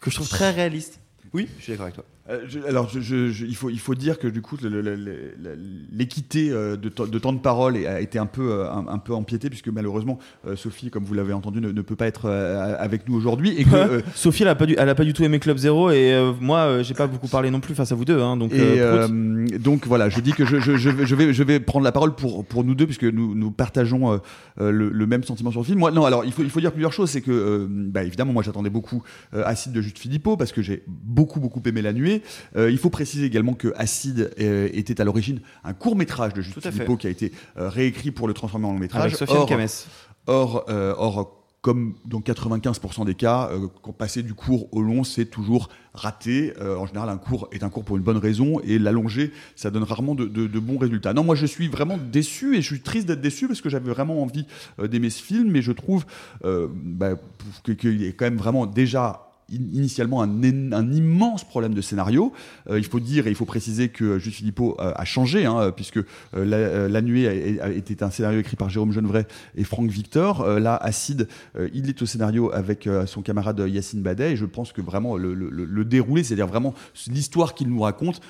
que je trouve très réaliste. Oui, je suis d'accord avec toi. Euh, je- alors, je- je- je- il, faut, il faut dire que du coup, l'équité euh, de, temps- de temps de parole a été un peu, euh, un, un peu empiétée, puisque malheureusement, Sophie, comme vous l'avez entendu, ne, ne peut pas être avec nous aujourd'hui. Et que, euh, Sophie, elle a, pas du, elle a pas du tout aimé Club Zero et euh, moi, j'ai pas beaucoup parlé non plus face à vous deux. Hein, donc, Et donc voilà, je dis que je, vais, je, vais, je vais prendre la parole pour, pour nous deux, puisque nous, nous partageons le, le même sentiment sur le film. Moi, non, alors il faut, il faut dire plusieurs choses. C'est que, bah, évidemment, moi j'attendais beaucoup Acide de Juste Philippot, parce que j'ai beaucoup, beaucoup aimé La Nuée. Euh, il faut préciser également que Acide euh, était à l'origine un court métrage de fait. Philippot qui a été euh, réécrit pour le transformer en long métrage. avec Sofiane Or. Or, or, comme dans 95% des cas, passer du court au long, c'est toujours raté. Euh, en général, un cours est un cours pour une bonne raison, et l'allonger, ça donne rarement de, de- de bons résultats. Non, moi, je suis vraiment déçu, et je suis triste d'être déçu parce que j'avais vraiment envie d'aimer ce film, mais je trouve euh, bah, qu'il a quand même vraiment déjà initialement un, un immense problème de scénario. Euh, il faut dire et il faut préciser que Juste Philippot euh, a changé, hein, puisque euh, la, euh, Nuée a, a- était un scénario écrit par Jérôme Genevray et Franck Victor. Euh, là, Acide, euh, il est au scénario avec son camarade Yacine Badet, et je pense que vraiment le- le- le déroulé, c'est-à-dire vraiment l'histoire qu'il nous raconte,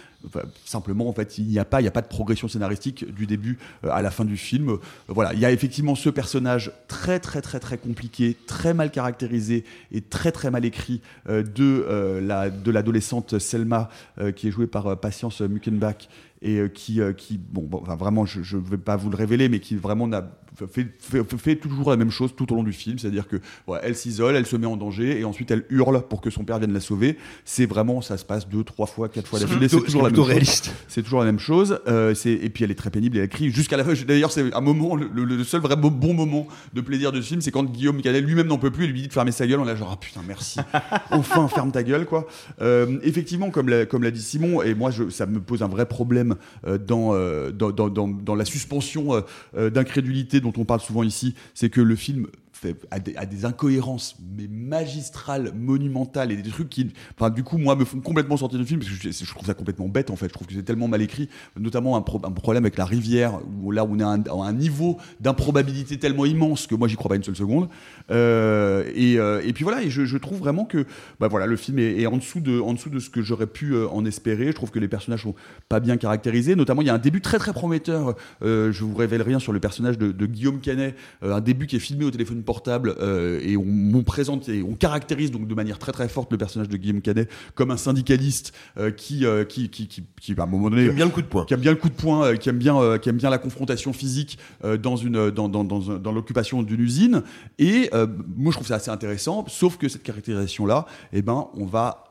simplement, en fait, il n'y a pas, il n'y a pas de progression scénaristique du début euh, à la fin du film. Euh, voilà, il y a effectivement ce personnage très, très, très, très compliqué, très mal caractérisé et très, très mal écrit euh, de la de l'adolescente Selma, qui est jouée par Patience Muckenbach et qui, qui bon, vraiment, je ne vais pas vous le révéler, mais qui vraiment n'a fait, fait, fait- toujours la même chose tout au long du film, c'est-à-dire que ouais, elle s'isole, elle se met en danger, et ensuite elle hurle pour que son père vienne la sauver. C'est vraiment, ça se passe deux, trois fois, quatre fois d'affilée, c'est toujours la même chose. réaliste. C'est toujours la même chose. Euh, et puis elle est très pénible, elle crie jusqu'à la fin. D'ailleurs, c'est un moment, le, seul vrai bo- bon moment de plaisir de ce film, c'est quand Guillaume Canet lui-même n'en peut plus et lui dit de fermer sa gueule. On est genre, ah putain, merci. [LAUGHS] enfin, ferme ta gueule, quoi. Euh, effectivement, comme l'a, comme l'a dit Simon, et moi, je, ça me pose un vrai problème euh, dans, dans, dans, dans, dans la suspension d'incrédulité dont on parle souvent ici, c'est que le film fait à des, incohérences mais magistrales, monumentales et des trucs qui, enfin, du coup, moi, me font complètement sortir du film parce que je, trouve ça complètement bête en fait. Je trouve que c'est tellement mal écrit, notamment un, pro- un problème avec la rivière où là, on est à un, un niveau d'improbabilité tellement immense que moi, j'y crois pas une seule seconde. Euh, et, euh, et puis voilà, et je, trouve vraiment que, bah voilà, le film est, en dessous de, en dessous de ce que j'aurais pu euh, en espérer. Je trouve que les personnages sont pas bien caractérisés. Notamment, il y a un début très très prometteur. Je vous révèle rien sur le personnage de, Guillaume Canet. Un début qui est filmé au téléphone portable euh, et on, on présente et on caractérise donc de manière très très forte le personnage de Guillaume Canet comme un syndicaliste euh, qui, euh, qui, qui, qui, qui, à un moment donné, J'aime bien le coup de poing. qui aime bien le coup de poing, qui aime bien, qui aime bien la confrontation physique dans une, dans, dans, dans, l'occupation d'une usine. Et moi, je trouve ça assez intéressant. Sauf que cette caractérisation-là, eh ben, on va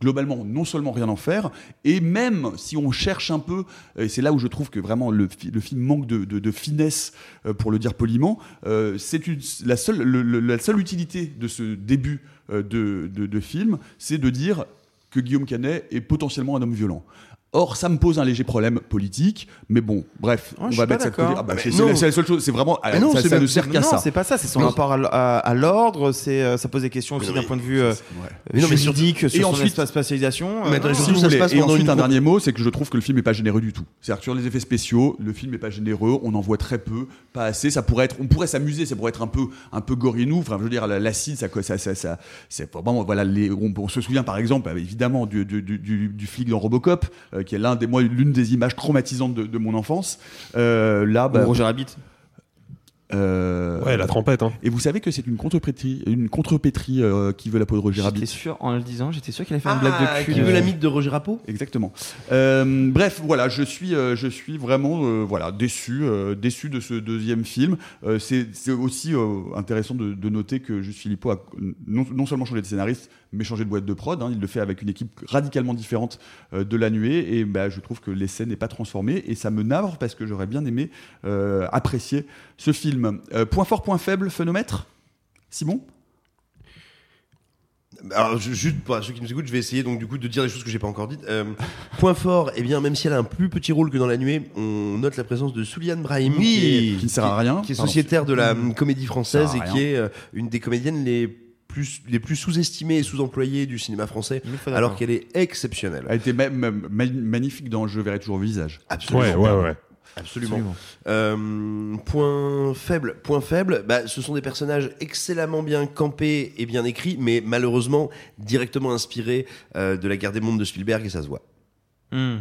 globalement non seulement rien en faire, et même si on cherche un peu, et c'est là où je trouve que vraiment le, fi- le film manque de, finesse, euh, pour le dire poliment, euh, c'est la, seule, utilité de ce début euh, de film, c'est de dire que Guillaume Canet est potentiellement un homme violent. Or, ça me pose un léger problème politique, mais bon, bref, Oh, on je va mettre ça de côté. d'accord. Ah bah, c'est la, seule chose, c'est vraiment, Mais non, ça, c'est ça même- ne sert qu'à non, ça. c'est pas ça, c'est son Non. rapport à, l- à- à l'ordre, c'est euh, ça pose des questions aussi d'un point de vue euh, Mais non, mais surtout- juridique sur et son ensuite- espace spatialisation. Mais euh, attends, non. surtout, Si vous ça se voulez. passe et ensuite, une un dernier mot, c'est que je trouve que le film n'est pas généreux du tout. C'est-à-dire que sur les effets spéciaux, le film n'est pas généreux, on en voit très peu, pas assez. Ça pourrait être, on pourrait s'amuser, ça pourrait être un peu, un peu gorinou. Enfin, je veux dire, la- l'acide, ça, ça, ça, ça, c'est vraiment, voilà, les, on, on se souvient par exemple, euh, évidemment, du, du, du, du, du flic dans Robocop, euh, qui est l'une des images traumatisantes de, mon enfance. Euh, là, bah, Roger Rabbit. Euh, Ouais, la trompette. Hein. Et vous savez que c'est une contrepétrie, une contrepétrie euh, qui veut la peau de Roger J'étais Rabbit. sûr, en le disant, j'étais sûr qu'il allait faire une Ah, blague de cul. qui veut euh, la mythe de Roger Rapeau Exactement. Euh, bref, voilà, je suis, euh, je suis vraiment, euh, voilà, déçu, euh, déçu de ce deuxième film. Euh, c'est aussi euh, intéressant de, de noter que Juste Philippot a non, non seulement changé de scénariste, mais changé de boîte de prod. hein. il le fait avec une équipe radicalement différente euh, de la nuée, et bah, je trouve que l'essai n'est pas transformé, et ça me navre parce que j'aurais bien aimé euh, apprécier ce film. Euh, point fort, point faible, phénomètre. Simon? Alors, ju- juste pour ceux qui nous écoutent, je vais essayer donc du coup de dire les choses que j'ai pas encore dites. Euh, point fort, eh bien, même si elle a un plus petit rôle que dans la nuée, on note la présence de Souliane Brahim, qui est, Qui ne sert à rien. qui est sociétaire de la hum, comédie française Ça et qui est euh, une des comédiennes les plus les plus sous-estimées et sous-employées du cinéma français, alors qu'elle est exceptionnelle. Elle était même même ma- magnifique dans Je verrai toujours le visage. Absolument. Ouais, ouais, ouais. Absolument. Euh, point faible, point faible, bah, ce sont des personnages excellemment bien campés et bien écrits, mais malheureusement directement inspirés euh, de la guerre des mondes de Spielberg et ça se voit. hmm.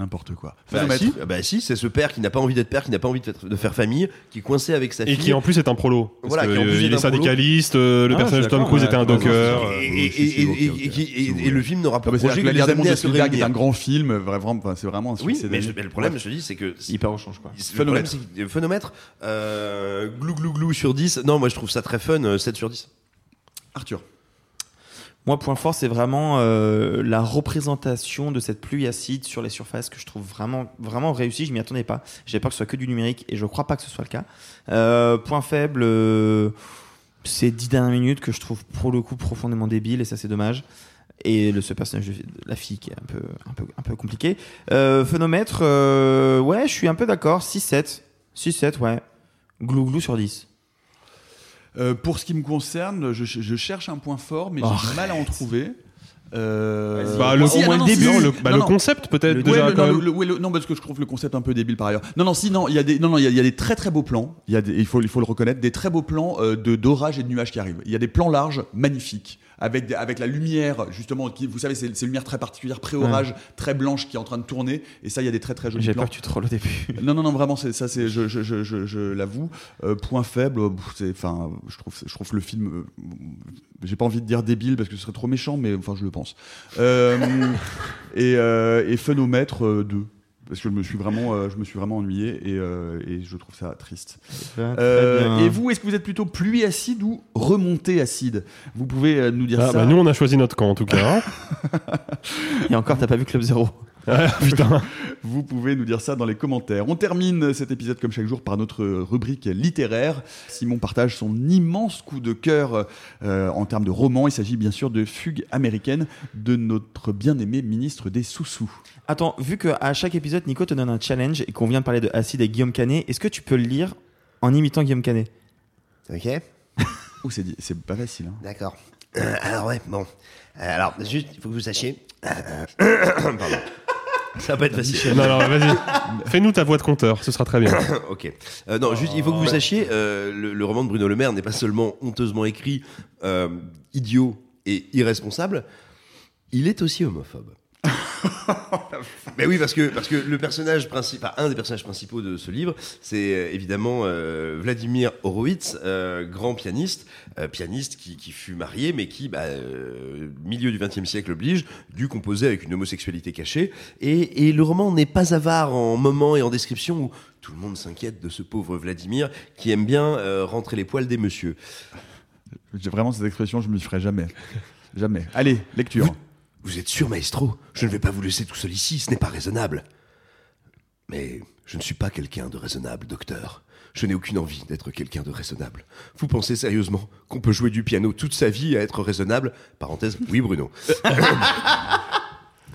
N'importe quoi. Bah Phénomètre. si, bah si, c'est ce père qui n'a pas envie d'être père, qui n'a pas envie de faire, de faire famille, qui est coincé avec sa Et fille. qui en plus est un prolo. Parce Voilà, que, qui en plus euh, est il un est prolo. syndicaliste, euh, le Ah, personnage de Tom Cruise était un docker. Et, euh, et- et- si, si, et- et- et- et- si et le film n'aura Ah pas bah, c'est-à-dire projet la de de Spielberg est un grand film, vraiment, enfin, c'est vraiment un Oui, mais, d'année. je- mais le problème, je te dis, c'est que si- Hyper au change, quoi. le problème, c'est que le phénomètre, euh, glou glou glou sur 10. Non, moi je trouve ça très fun, euh, 7 sur 10. Arthur. Moi, point fort, c'est vraiment euh, la représentation de cette pluie acide sur les surfaces que je trouve vraiment, vraiment réussie. Je m'y attendais pas. J'avais peur que ce soit que du numérique et je crois pas que ce soit le cas. Euh, point faible, euh, c'est 10 dernières minutes que je trouve pour le coup profondément débile et ça, c'est dommage. Et le, ce personnage de la fille qui est un peu, un peu, un peu compliqué. Euh, phénomètre, ouais, je suis un peu d'accord. 6-7. 6-7, ouais. Glou glou sur 10. Euh, pour ce qui me concerne, je, je cherche un point fort, mais Oh, j'ai du mal à en trouver. Euh, Bah, le, si, au ah, moins non, le début, le, bah, Non, le concept peut-être Ouais, déjà le- non, même. le- ouais, le- non, parce que je trouve le concept un peu débile par ailleurs. Non, non, si, non, il y a des, non, non, il y a, il y a des très très beaux plans. Il y a des, il faut, il faut le reconnaître, des très beaux plans euh, de d'orage et de nuages qui arrivent. Il y a des plans larges, magnifiques, avec avec la lumière justement. Qui, vous savez, c'est une lumière très particulière, pré-orage, très blanche, qui est en train de tourner. Et ça, il y a des très très jolis J'ai plans. peur que tu trolles au début. [LAUGHS] Non, non, non, vraiment, ça, c'est, je, je, je, l'avoue. Euh, point faible, euh, c'est, enfin, je trouve, je trouve le film, euh, j'ai pas envie de dire débile parce que ce serait trop méchant, mais enfin, je le pense. Euh, [LAUGHS] et, et phénomètre 2. Parce que je me suis vraiment, euh, je me suis vraiment ennuyé et, euh, et je trouve ça triste. Euh, et vous, est-ce que vous êtes plutôt pluie acide ou remontée acide? Vous pouvez nous dire Ah, ça. bah, nous on a choisi notre camp en tout cas. [LAUGHS] Et encore, t'as pas vu Club Zero. Ah, putain. [LAUGHS] Vous pouvez nous dire ça dans les commentaires. On termine cet épisode comme chaque jour par notre rubrique littéraire. Simon partage son immense coup de cœur euh, en termes de roman. Il s'agit bien sûr de Fugue américaine de notre bien-aimé ministre des Sous-Sous. Attends, vu qu'à chaque épisode, Nico te donne un challenge et qu'on vient de parler de Acide et Guillaume Canet, est-ce que tu peux le lire en imitant Guillaume Canet? Ok [LAUGHS] Ouh, c'est pas facile. hein. D'accord. Euh, alors ouais, bon. Euh, alors, juste, il faut que vous sachiez... euh, [COUGHS] Pardon. Ça va pas être facile. Non, non, vas-y. Fais-nous ta voix de compteur, ce sera très bien. [COUGHS] ok. Euh, non, juste, il faut que vous sachiez, euh, le, le roman de Bruno Le Maire n'est pas seulement honteusement écrit, euh, idiot et irresponsable, il est aussi homophobe. [LAUGHS] Mais oui, parce que, parce que le personnage principal, un des personnages principaux de ce livre, c'est euh, évidemment euh, Vladimir Horowitz, euh, grand pianiste, euh, pianiste qui, qui fut marié, mais qui, bah, milieu du XXe siècle oblige, dut composer avec une homosexualité cachée. Et, et le roman n'est pas avare en moments et en descriptions où tout le monde s'inquiète de ce pauvre Vladimir qui aime bien rentrer les poils des messieurs. J'ai vraiment cette expression, je me ferai jamais. Jamais. Allez, lecture. Vous êtes sûr, maestro? Je ne vais pas vous laisser tout seul ici, ce n'est pas raisonnable. Mais je ne suis pas quelqu'un de raisonnable, docteur. Je n'ai aucune envie d'être quelqu'un de raisonnable. Vous pensez sérieusement qu'on peut jouer du piano toute sa vie à être raisonnable? Parenthèse, oui Bruno. [LAUGHS]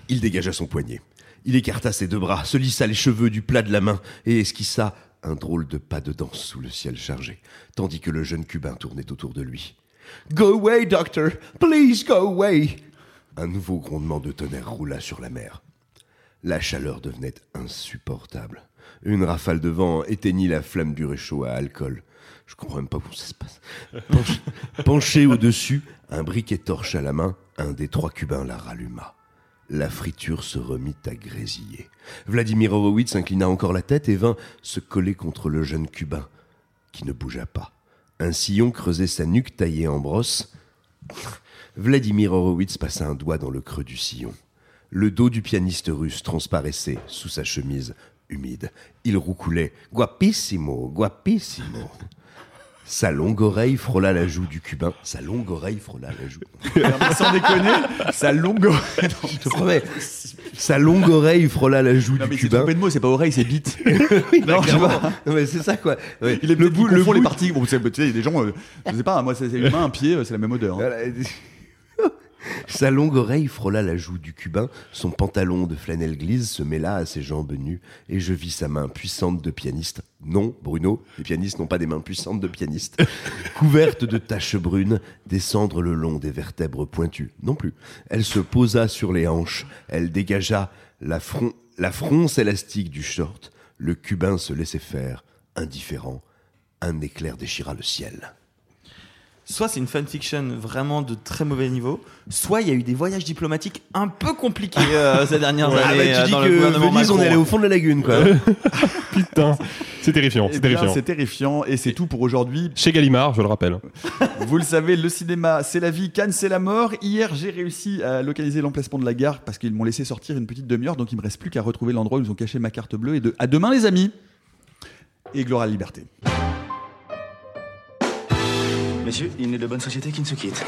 Il dégagea son poignet. Il écarta ses deux bras, se lissa les cheveux du plat de la main et esquissa un drôle de pas de danse sous le ciel chargé, tandis que le jeune Cubain tournait autour de lui. Go away, doctor! Please go away! Un nouveau grondement de tonnerre roula sur la mer. La chaleur devenait insupportable. Une rafale de vent éteignit la flamme du réchaud à alcool. Je comprends même pas où ça se passe. Penché, [LAUGHS] penché au-dessus, un briquet torche à la main, un des trois Cubains la ralluma. La friture se remit à grésiller. Vladimir Horowitz inclina encore la tête et vint se coller contre le jeune Cubain, qui ne bougea pas. Un sillon creusait sa nuque taillée en brosse. Vladimir Horowitz passa un doigt dans le creux du sillon. Le dos du pianiste russe transparaissait sous sa chemise humide. Il roucoulait Guapissimo, guapissimo. Sa longue oreille frôla la joue du cubain. Sa longue oreille frôla la joue. Sans déconner, sa longue oreille. [LAUGHS] Je te promets. Sa longue oreille frôla la joue Non, du mais cubain. trompé de mots, c'est pas oreille, c'est bite. [LAUGHS] Oui, bah, Non. Non, mais c'est ça quoi. Ouais. Il est le bout, le bout les parties. Bon, tu sais, il y a des gens, euh, je sais pas, moi, c'est c'est une main, un pied, euh, c'est la même odeur. hein. Voilà. [LAUGHS] Sa longue oreille frôla la joue du cubain, son pantalon de flanelle grise se mêla à ses jambes nues, et je vis sa main puissante de pianiste. Non, Bruno, les pianistes n'ont pas des mains puissantes de pianiste. [LAUGHS] Couverte de taches brunes, descendre le long des vertèbres pointues. Non plus. Elle se posa sur les hanches, elle dégagea la, fron- la fronce élastique du short. Le cubain se laissait faire, indifférent. Un éclair déchira le ciel. Soit c'est une fanfiction vraiment de très mauvais niveau, soit il y a eu des voyages diplomatiques un peu compliqués euh, [LAUGHS] ces dernières Ah bah, années euh, tu dis dans que Venise, on est allé au fond de la lagune, quoi. [LAUGHS] Putain, c'est terrifiant, Eh c'est bien, terrifiant. C'est terrifiant et c'est tout pour aujourd'hui. Chez Gallimard, je le rappelle. [LAUGHS] Vous le savez, le cinéma, c'est la vie, Cannes, c'est la mort. Hier, j'ai réussi à localiser l'emplacement de la gare parce qu'ils m'ont laissé sortir une petite demi-heure, donc il me reste plus qu'à retrouver l'endroit où ils ont caché ma carte bleue. Et de... à demain, les amis. Et gloire à la liberté. Messieurs, il n'est de bonne société qui ne se quitte.